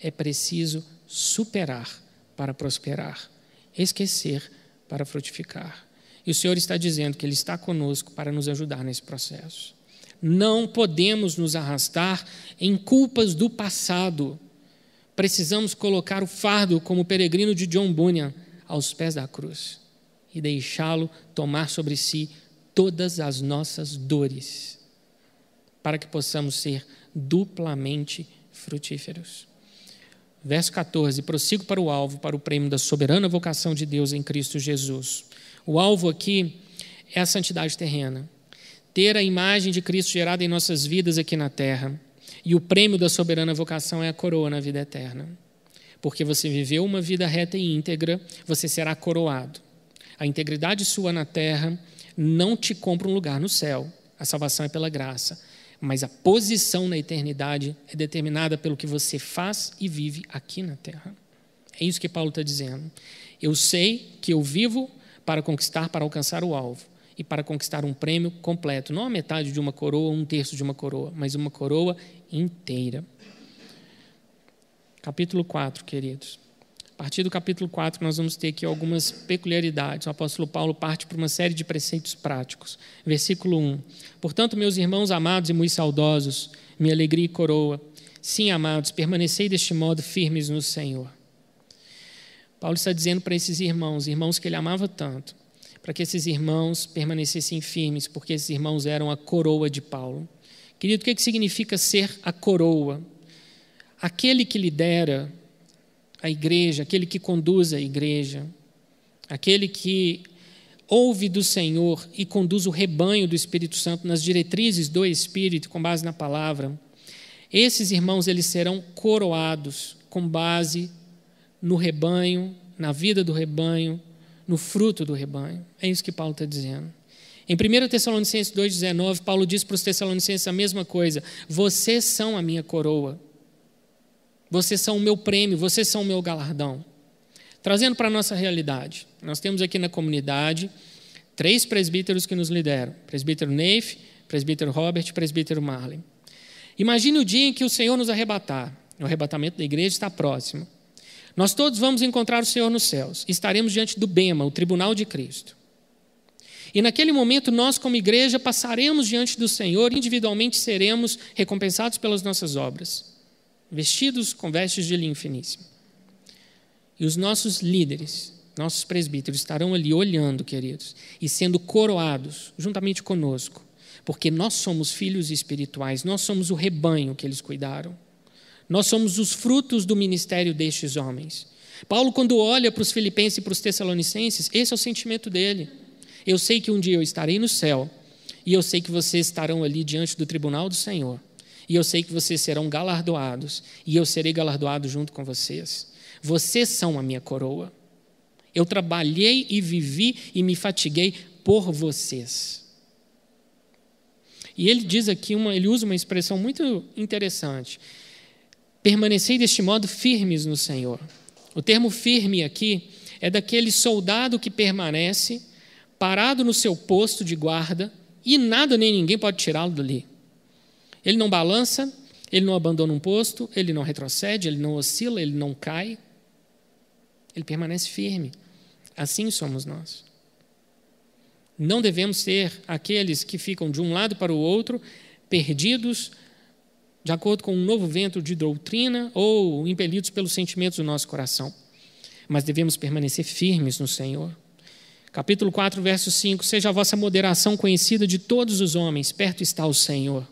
é preciso superar para prosperar, esquecer para frutificar. E o Senhor está dizendo que Ele está conosco para nos ajudar nesse processo. Não podemos nos arrastar em culpas do passado. Precisamos colocar o fardo, como o peregrino de John Bunyan, aos pés da cruz e deixá-lo tomar sobre si todas as nossas dores, para que possamos ser duplamente frutíferos. Verso 14: prossigo para o alvo, para o prêmio da soberana vocação de Deus em Cristo Jesus. O alvo aqui é a santidade terrena. Ter a imagem de Cristo gerada em nossas vidas aqui na terra. E o prêmio da soberana vocação é a coroa na vida eterna. Porque você viveu uma vida reta e íntegra, você será coroado. A integridade sua na terra não te compra um lugar no céu. A salvação é pela graça mas a posição na eternidade é determinada pelo que você faz e vive aqui na terra. É isso que Paulo está dizendo. Eu sei que eu vivo para conquistar, para alcançar o alvo e para conquistar um prêmio completo, não a metade de uma coroa, um terço de uma coroa, mas uma coroa inteira. Capítulo 4, queridos. A partir do capítulo 4, nós vamos ter aqui algumas peculiaridades. O apóstolo Paulo parte para uma série de preceitos práticos. Versículo 1. Portanto, meus irmãos amados e muito saudosos, minha alegria e coroa, sim, amados, permanecei deste modo firmes no Senhor. Paulo está dizendo para esses irmãos, irmãos que ele amava tanto, para que esses irmãos permanecessem firmes, porque esses irmãos eram a coroa de Paulo. Querido, o que, que significa ser a coroa? Aquele que lidera a igreja, aquele que conduz a igreja, aquele que ouve do Senhor e conduz o rebanho do Espírito Santo nas diretrizes do Espírito, com base na palavra, esses irmãos eles serão coroados com base no rebanho, na vida do rebanho, no fruto do rebanho. É isso que Paulo está dizendo. Em 1 Tessalonicenses 2,19, Paulo diz para os Tessalonicenses a mesma coisa: Vocês são a minha coroa, vocês são o meu prêmio, vocês são o meu galardão. Trazendo para a nossa realidade, nós temos aqui na comunidade três presbíteros que nos lideram: presbítero Neif, presbítero Robert e presbítero Marley. Imagine o dia em que o Senhor nos arrebatar. O arrebatamento da igreja está próximo. Nós todos vamos encontrar o Senhor nos céus. Estaremos diante do Bema, o tribunal de Cristo. E naquele momento, nós, como igreja, passaremos diante do Senhor, individualmente seremos recompensados pelas nossas obras, vestidos com vestes de linho finíssimo. E os nossos líderes, nossos presbíteros, estarão ali olhando, queridos, e sendo coroados juntamente conosco, porque nós somos filhos espirituais, nós somos o rebanho que eles cuidaram. Nós somos os frutos do ministério destes homens. Paulo, quando olha para os filipenses e para os tessalonicenses, esse é o sentimento dele. Eu sei que um dia eu estarei no céu, e eu sei que vocês estarão ali diante do tribunal do Senhor, e eu sei que vocês serão galardoados, e eu serei galardoado junto com vocês. Vocês são a minha coroa. Eu trabalhei e vivi e me fatiguei por vocês. E ele diz aqui uma, ele usa uma expressão muito interessante. Permanecei deste modo firmes no Senhor. O termo firme aqui é daquele soldado que permanece parado no seu posto de guarda e nada nem ninguém pode tirá-lo dali. Ele não balança, ele não abandona um posto, ele não retrocede, ele não oscila, ele não cai. Ele permanece firme. Assim somos nós. Não devemos ser aqueles que ficam de um lado para o outro, perdidos, de acordo com um novo vento de doutrina ou impelidos pelos sentimentos do nosso coração. Mas devemos permanecer firmes no Senhor. Capítulo 4, verso 5: Seja a vossa moderação conhecida de todos os homens, perto está o Senhor.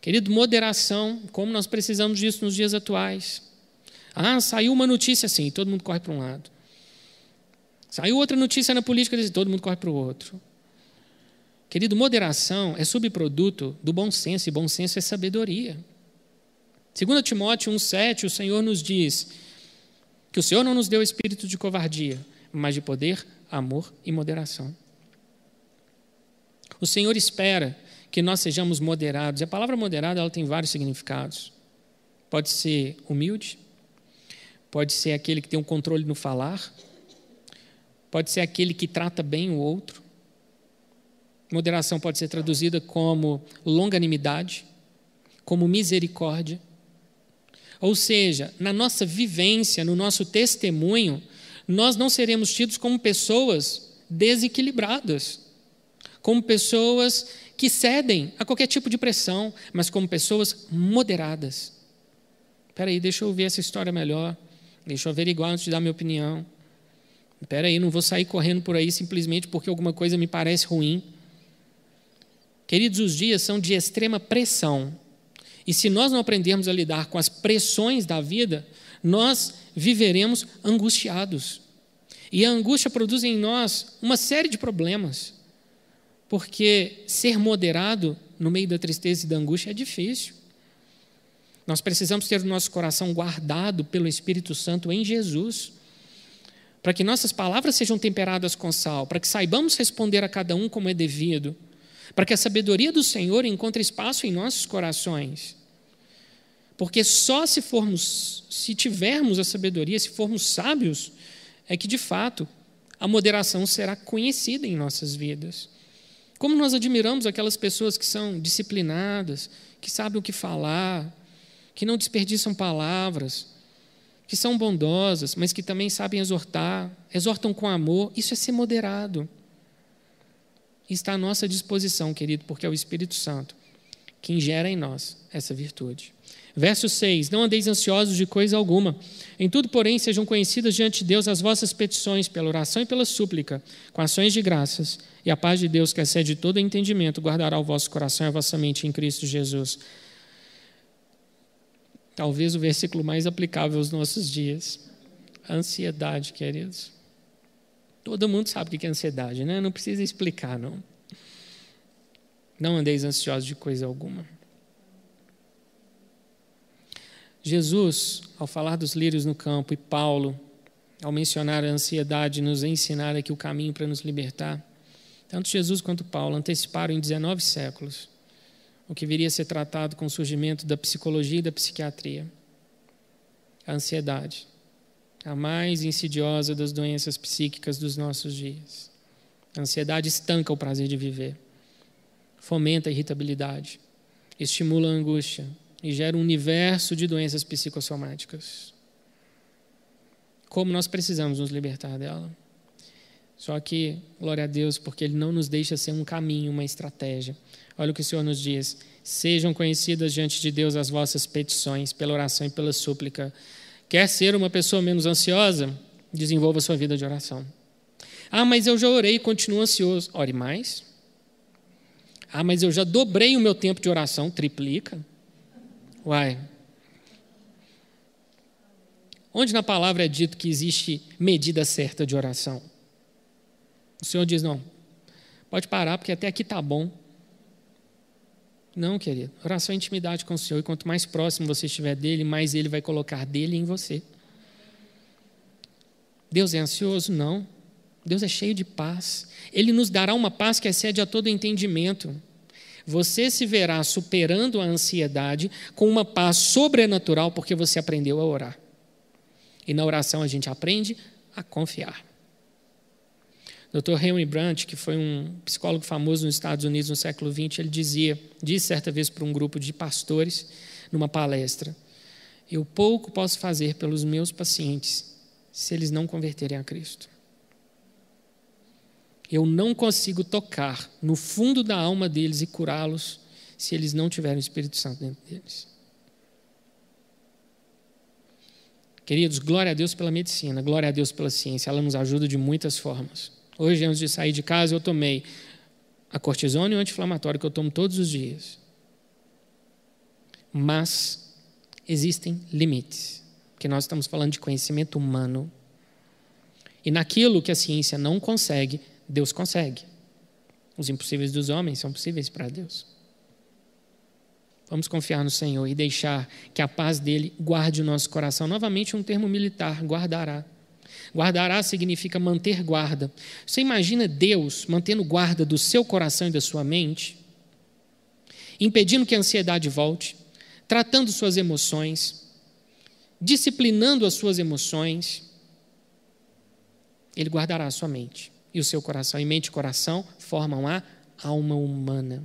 Querido, moderação, como nós precisamos disso nos dias atuais. Ah, saiu uma notícia assim, todo mundo corre para um lado. Saiu outra notícia na política, todo mundo corre para o outro. Querido, moderação é subproduto do bom senso, e bom senso é sabedoria. Segundo Timóteo 1,7, o Senhor nos diz que o Senhor não nos deu espírito de covardia, mas de poder, amor e moderação. O Senhor espera que nós sejamos moderados. A palavra moderado ela tem vários significados. Pode ser humilde, pode ser aquele que tem um controle no falar, pode ser aquele que trata bem o outro. Moderação pode ser traduzida como longanimidade, como misericórdia. Ou seja, na nossa vivência, no nosso testemunho, nós não seremos tidos como pessoas desequilibradas, como pessoas que cedem a qualquer tipo de pressão, mas como pessoas moderadas. Espera aí, deixa eu ver essa história melhor, deixa eu averiguar antes de dar minha opinião. Espera aí, não vou sair correndo por aí simplesmente porque alguma coisa me parece ruim. Queridos, os dias são de extrema pressão. E se nós não aprendermos a lidar com as pressões da vida, nós viveremos angustiados. E a angústia produz em nós uma série de problemas, porque ser moderado no meio da tristeza e da angústia é difícil. Nós precisamos ter o nosso coração guardado pelo Espírito Santo em Jesus, para que nossas palavras sejam temperadas com sal, para que saibamos responder a cada um como é devido, para que a sabedoria do Senhor encontre espaço em nossos corações. Porque só se formos, se tivermos a sabedoria, se formos sábios, é que de fato a moderação será conhecida em nossas vidas. Como nós admiramos aquelas pessoas que são disciplinadas, que sabem o que falar, que não desperdiçam palavras, que são bondosas, mas que também sabem exortar, exortam com amor, isso é ser moderado. Está à nossa disposição, querido, porque é o Espírito Santo quem gera em nós essa virtude. Verso 6: Não andeis ansiosos de coisa alguma. Em tudo, porém, sejam conhecidas diante de Deus as vossas petições, pela oração e pela súplica, com ações de graças. E a paz de Deus, que excede todo entendimento, guardará o vosso coração e a vossa mente em Cristo Jesus. Talvez o versículo mais aplicável aos nossos dias. Ansiedade, queridos. Todo mundo sabe o que é ansiedade, né? Não precisa explicar, não. Não andeis ansiosos de coisa alguma. Jesus, ao falar dos lírios no campo, e Paulo, ao mencionar a ansiedade, nos ensinar aqui o caminho para nos libertar, tanto Jesus quanto Paulo anteciparam em 19 séculos o que viria a ser tratado com o surgimento da psicologia e da psiquiatria. A ansiedade, a mais insidiosa das doenças psíquicas dos nossos dias. A ansiedade estanca o prazer de viver, fomenta a irritabilidade, estimula a angústia, e gera um universo de doenças psicossomáticas. Como nós precisamos nos libertar dela. Só que, glória a Deus, porque Ele não nos deixa ser um caminho, uma estratégia. Olha o que o Senhor nos diz: sejam conhecidas diante de Deus as vossas petições, pela oração e pela súplica. Quer ser uma pessoa menos ansiosa? Desenvolva sua vida de oração. Ah, mas eu já orei e continuo ansioso. Ore mais. Ah, mas eu já dobrei o meu tempo de oração. Triplica. Uai. Onde na palavra é dito que existe medida certa de oração? O Senhor diz: não, pode parar, porque até aqui está bom. Não, querido. Oração é intimidade com o Senhor. E quanto mais próximo você estiver dele, mais ele vai colocar dele em você. Deus é ansioso? Não. Deus é cheio de paz. Ele nos dará uma paz que excede a todo entendimento você se verá superando a ansiedade com uma paz sobrenatural, porque você aprendeu a orar. E na oração a gente aprende a confiar. Dr. Henry Brandt, que foi um psicólogo famoso nos Estados Unidos no século XX, ele dizia, disse certa vez para um grupo de pastores, numa palestra: Eu pouco posso fazer pelos meus pacientes se eles não converterem a Cristo eu não consigo tocar no fundo da alma deles e curá-los se eles não tiverem o Espírito Santo dentro deles. Queridos, glória a Deus pela medicina, glória a Deus pela ciência, ela nos ajuda de muitas formas. Hoje, antes de sair de casa, eu tomei a cortisona e o anti-inflamatório que eu tomo todos os dias. Mas existem limites, porque nós estamos falando de conhecimento humano. E naquilo que a ciência não consegue, Deus consegue. Os impossíveis dos homens são possíveis para Deus. Vamos confiar no Senhor e deixar que a paz dele guarde o nosso coração. Novamente, um termo militar: guardará. Guardará significa manter guarda. Você imagina Deus mantendo guarda do seu coração e da sua mente, impedindo que a ansiedade volte, tratando suas emoções, disciplinando as suas emoções. Ele guardará a sua mente e o seu coração. E mente e coração formam a alma humana.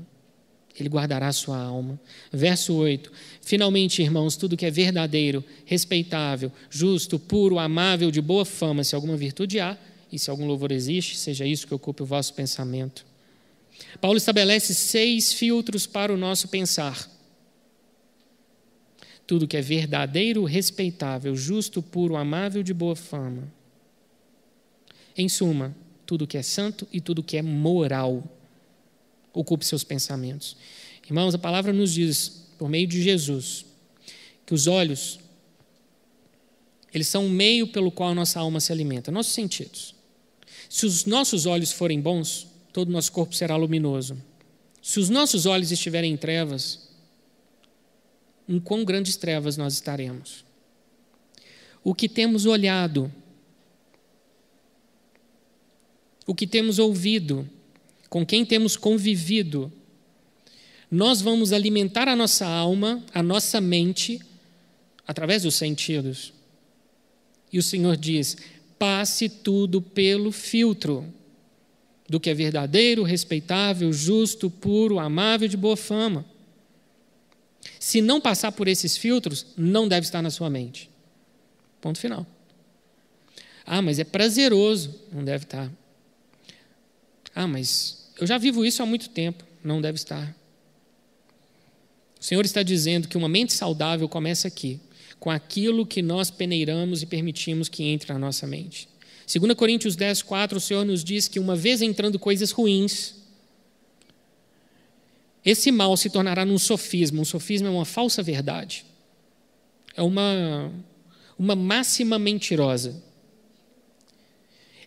Ele guardará a sua alma. Verso 8. Finalmente, irmãos, tudo que é verdadeiro, respeitável, justo, puro, amável, de boa fama, se alguma virtude há, e se algum louvor existe, seja isso que ocupe o vosso pensamento. Paulo estabelece seis filtros para o nosso pensar. Tudo que é verdadeiro, respeitável, justo, puro, amável, de boa fama. Em suma, tudo que é santo e tudo que é moral. Ocupe seus pensamentos. Irmãos, a palavra nos diz, por meio de Jesus, que os olhos eles são o meio pelo qual a nossa alma se alimenta, nossos sentidos. Se os nossos olhos forem bons, todo o nosso corpo será luminoso. Se os nossos olhos estiverem em trevas, em quão grandes trevas nós estaremos. O que temos olhado o que temos ouvido, com quem temos convivido, nós vamos alimentar a nossa alma, a nossa mente, através dos sentidos. E o Senhor diz: passe tudo pelo filtro do que é verdadeiro, respeitável, justo, puro, amável, de boa fama. Se não passar por esses filtros, não deve estar na sua mente. Ponto final. Ah, mas é prazeroso. Não deve estar. Ah, mas eu já vivo isso há muito tempo. Não deve estar. O Senhor está dizendo que uma mente saudável começa aqui, com aquilo que nós peneiramos e permitimos que entre na nossa mente. 2 Coríntios 10, 4, o Senhor nos diz que uma vez entrando coisas ruins, esse mal se tornará num sofisma. Um sofisma é uma falsa verdade. É uma, uma máxima mentirosa.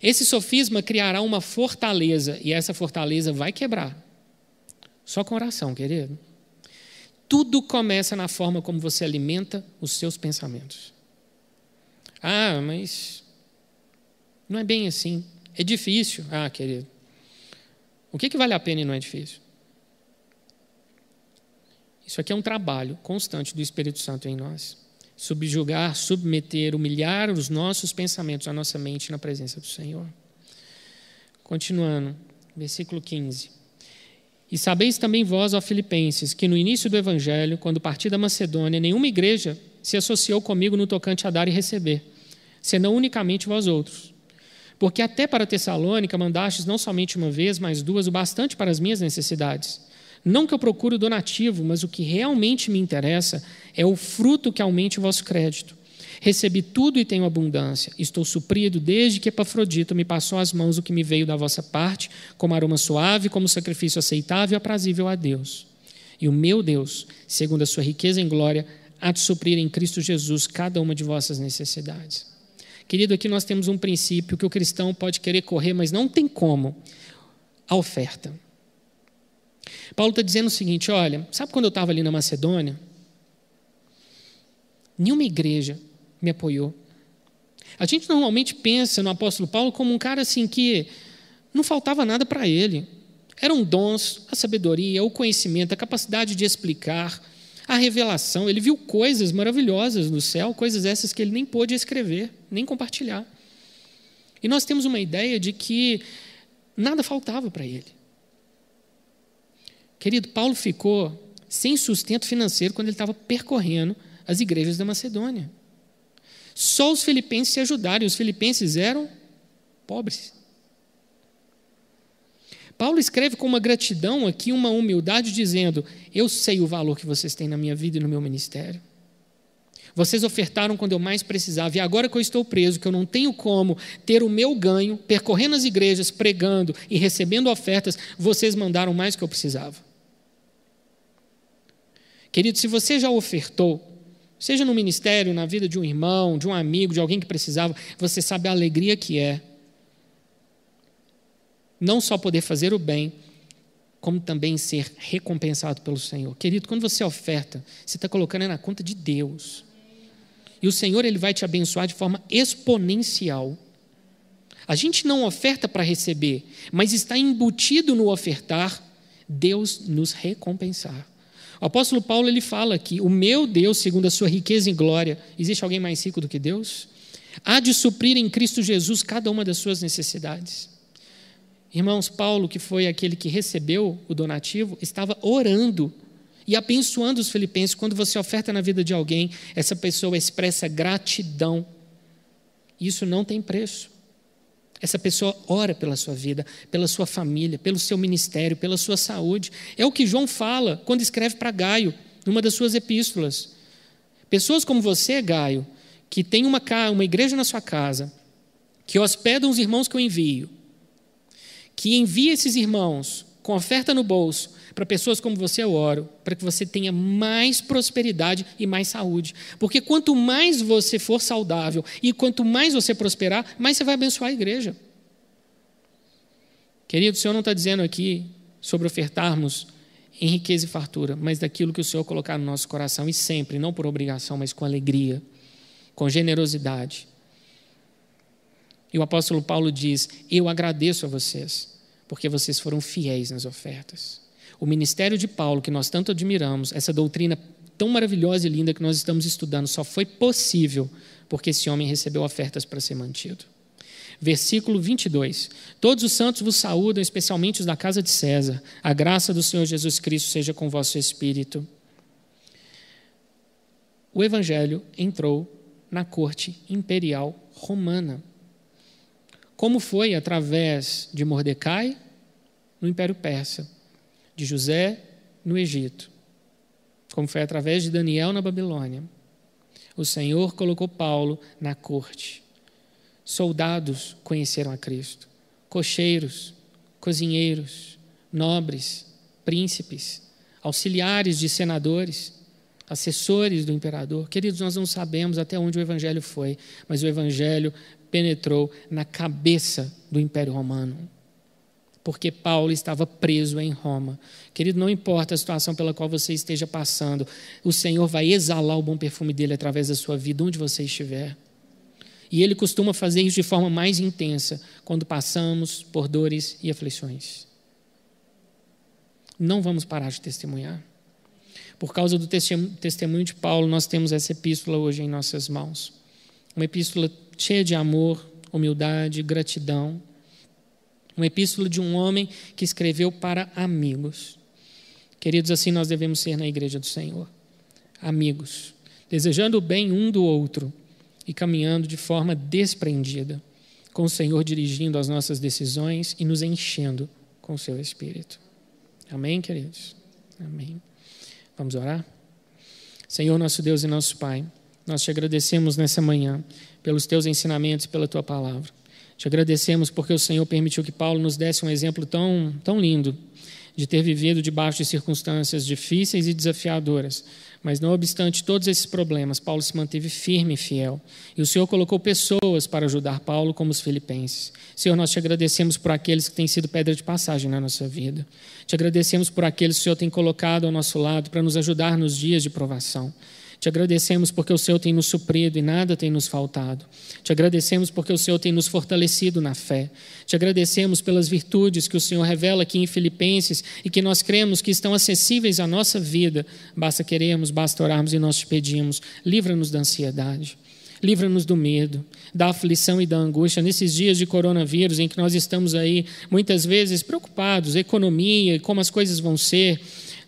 Esse sofisma criará uma fortaleza, e essa fortaleza vai quebrar. Só com oração, querido. Tudo começa na forma como você alimenta os seus pensamentos. Ah, mas não é bem assim. É difícil. Ah, querido. O que, que vale a pena e não é difícil? Isso aqui é um trabalho constante do Espírito Santo em nós. Subjugar, submeter, humilhar os nossos pensamentos, a nossa mente na presença do Senhor. Continuando, versículo 15. E sabeis também vós, ó Filipenses, que no início do Evangelho, quando parti da Macedônia, nenhuma igreja se associou comigo no tocante a dar e receber, senão unicamente vós outros. Porque até para Tessalônica mandastes não somente uma vez, mas duas, o bastante para as minhas necessidades. Não que eu procure o donativo, mas o que realmente me interessa é o fruto que aumente o vosso crédito. Recebi tudo e tenho abundância. Estou suprido desde que Epafrodito me passou às mãos o que me veio da vossa parte, como aroma suave, como sacrifício aceitável e aprazível a Deus. E o meu Deus, segundo a sua riqueza em glória, há de suprir em Cristo Jesus cada uma de vossas necessidades. Querido, aqui nós temos um princípio que o cristão pode querer correr, mas não tem como. A oferta. Paulo está dizendo o seguinte: olha, sabe quando eu estava ali na Macedônia? Nenhuma igreja me apoiou. A gente normalmente pensa no apóstolo Paulo como um cara assim que não faltava nada para ele. Eram dons, a sabedoria, o conhecimento, a capacidade de explicar, a revelação. Ele viu coisas maravilhosas no céu, coisas essas que ele nem pôde escrever, nem compartilhar. E nós temos uma ideia de que nada faltava para ele. Querido, Paulo ficou sem sustento financeiro quando ele estava percorrendo as igrejas da Macedônia. Só os filipenses se ajudaram, e os filipenses eram pobres. Paulo escreve com uma gratidão aqui, uma humildade, dizendo: Eu sei o valor que vocês têm na minha vida e no meu ministério. Vocês ofertaram quando eu mais precisava, e agora que eu estou preso, que eu não tenho como ter o meu ganho, percorrendo as igrejas, pregando e recebendo ofertas, vocês mandaram mais do que eu precisava. Querido, se você já ofertou, seja no ministério, na vida de um irmão, de um amigo, de alguém que precisava, você sabe a alegria que é não só poder fazer o bem, como também ser recompensado pelo Senhor. Querido, quando você oferta, você está colocando na conta de Deus. E o Senhor ele vai te abençoar de forma exponencial. A gente não oferta para receber, mas está embutido no ofertar Deus nos recompensar. O apóstolo Paulo ele fala que o meu Deus, segundo a sua riqueza e glória, existe alguém mais rico do que Deus? Há de suprir em Cristo Jesus cada uma das suas necessidades. Irmãos, Paulo, que foi aquele que recebeu o donativo, estava orando e abençoando os filipenses. Quando você oferta na vida de alguém, essa pessoa expressa gratidão. Isso não tem preço. Essa pessoa ora pela sua vida, pela sua família, pelo seu ministério, pela sua saúde. É o que João fala quando escreve para Gaio, numa das suas epístolas. Pessoas como você, Gaio, que tem uma, uma igreja na sua casa, que hospedam os irmãos que eu envio, que envia esses irmãos com oferta no bolso para pessoas como você, eu oro, para que você tenha mais prosperidade e mais saúde. Porque quanto mais você for saudável e quanto mais você prosperar, mais você vai abençoar a igreja. Querido, o Senhor não está dizendo aqui sobre ofertarmos em riqueza e fartura, mas daquilo que o Senhor colocar no nosso coração e sempre, não por obrigação, mas com alegria, com generosidade. E o apóstolo Paulo diz: Eu agradeço a vocês porque vocês foram fiéis nas ofertas. O ministério de Paulo, que nós tanto admiramos, essa doutrina tão maravilhosa e linda que nós estamos estudando, só foi possível porque esse homem recebeu ofertas para ser mantido. Versículo 22. Todos os santos vos saúdam, especialmente os da casa de César. A graça do Senhor Jesus Cristo seja com vosso espírito. O evangelho entrou na corte imperial romana como foi através de Mordecai no Império Persa, de José no Egito. como foi através de Daniel na Babilônia, o Senhor colocou Paulo na corte. Soldados conheceram a Cristo, cocheiros, cozinheiros, nobres, príncipes, auxiliares de senadores, assessores do imperador. Queridos, nós não sabemos até onde o evangelho foi, mas o evangelho penetrou na cabeça do Império Romano. Porque Paulo estava preso em Roma. Querido, não importa a situação pela qual você esteja passando, o Senhor vai exalar o bom perfume dele através da sua vida, onde você estiver. E ele costuma fazer isso de forma mais intensa quando passamos por dores e aflições. Não vamos parar de testemunhar. Por causa do testemunho de Paulo, nós temos essa epístola hoje em nossas mãos. Uma epístola cheia de amor, humildade, gratidão. Uma epístola de um homem que escreveu para amigos. Queridos, assim nós devemos ser na igreja do Senhor. Amigos, desejando o bem um do outro e caminhando de forma desprendida, com o Senhor dirigindo as nossas decisões e nos enchendo com o seu espírito. Amém, queridos? Amém. Vamos orar? Senhor, nosso Deus e nosso Pai, nós te agradecemos nessa manhã pelos teus ensinamentos e pela tua palavra. Te agradecemos porque o Senhor permitiu que Paulo nos desse um exemplo tão, tão lindo de ter vivido debaixo de circunstâncias difíceis e desafiadoras. Mas, não obstante todos esses problemas, Paulo se manteve firme e fiel. E o Senhor colocou pessoas para ajudar Paulo, como os filipenses. Senhor, nós te agradecemos por aqueles que têm sido pedra de passagem na nossa vida. Te agradecemos por aqueles que o Senhor tem colocado ao nosso lado para nos ajudar nos dias de provação. Te agradecemos porque o Senhor tem nos suprido e nada tem nos faltado. Te agradecemos porque o Senhor tem nos fortalecido na fé. Te agradecemos pelas virtudes que o Senhor revela aqui em Filipenses e que nós cremos que estão acessíveis à nossa vida. Basta queremos, basta orarmos e nós te pedimos. Livra-nos da ansiedade. Livra-nos do medo, da aflição e da angústia nesses dias de coronavírus em que nós estamos aí muitas vezes preocupados, economia, como as coisas vão ser,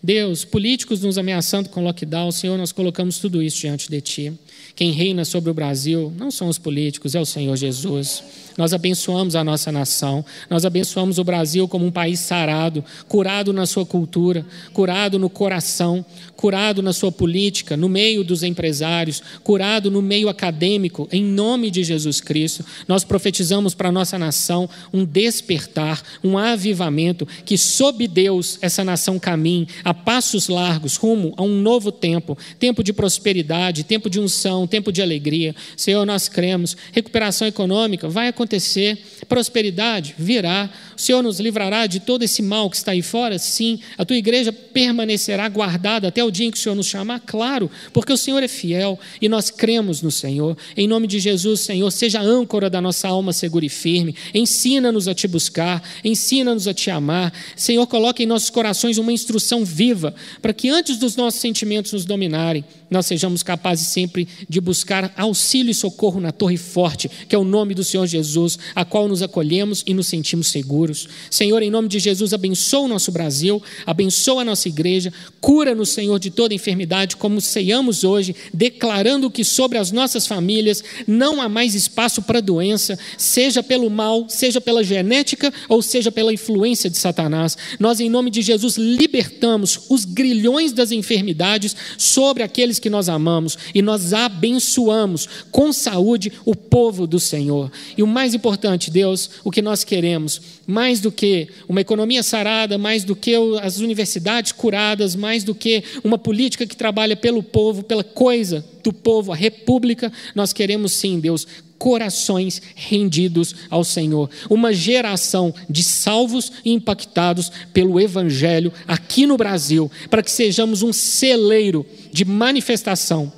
Deus, políticos nos ameaçando com lockdown, Senhor, nós colocamos tudo isso diante de Ti. Quem reina sobre o Brasil não são os políticos, é o Senhor Jesus. Nós abençoamos a nossa nação, nós abençoamos o Brasil como um país sarado, curado na sua cultura, curado no coração, curado na sua política, no meio dos empresários, curado no meio acadêmico, em nome de Jesus Cristo. Nós profetizamos para a nossa nação um despertar, um avivamento, que sob Deus essa nação caminhe a passos largos rumo a um novo tempo tempo de prosperidade, tempo de unção, tempo de alegria. Senhor, nós cremos, recuperação econômica vai acontecer acontecer, prosperidade virá, o Senhor nos livrará de todo esse mal que está aí fora? Sim. A tua igreja permanecerá guardada até o dia em que o Senhor nos chamar? Claro, porque o Senhor é fiel e nós cremos no Senhor. Em nome de Jesus, Senhor, seja âncora da nossa alma segura e firme. Ensina-nos a te buscar, ensina-nos a te amar. Senhor, coloque em nossos corações uma instrução viva para que antes dos nossos sentimentos nos dominarem, nós sejamos capazes sempre de buscar auxílio e socorro na torre forte, que é o nome do Senhor Jesus, a qual nos acolhemos e nos sentimos seguros. Senhor, em nome de Jesus, abençoa o nosso Brasil, abençoa a nossa igreja, cura-nos, Senhor, de toda enfermidade, como ceiamos hoje, declarando que sobre as nossas famílias não há mais espaço para doença, seja pelo mal, seja pela genética ou seja pela influência de Satanás. Nós, em nome de Jesus, libertamos os grilhões das enfermidades sobre aqueles que nós amamos e nós abençoamos com saúde o povo do Senhor. E o mais importante, Deus, o que nós queremos, mais do que uma economia sarada, mais do que as universidades curadas, mais do que uma política que trabalha pelo povo, pela coisa do povo, a república, nós queremos sim, Deus, corações rendidos ao Senhor. Uma geração de salvos e impactados pelo Evangelho aqui no Brasil, para que sejamos um celeiro de manifestação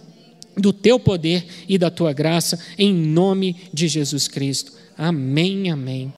do teu poder e da tua graça, em nome de Jesus Cristo. Amém, amém.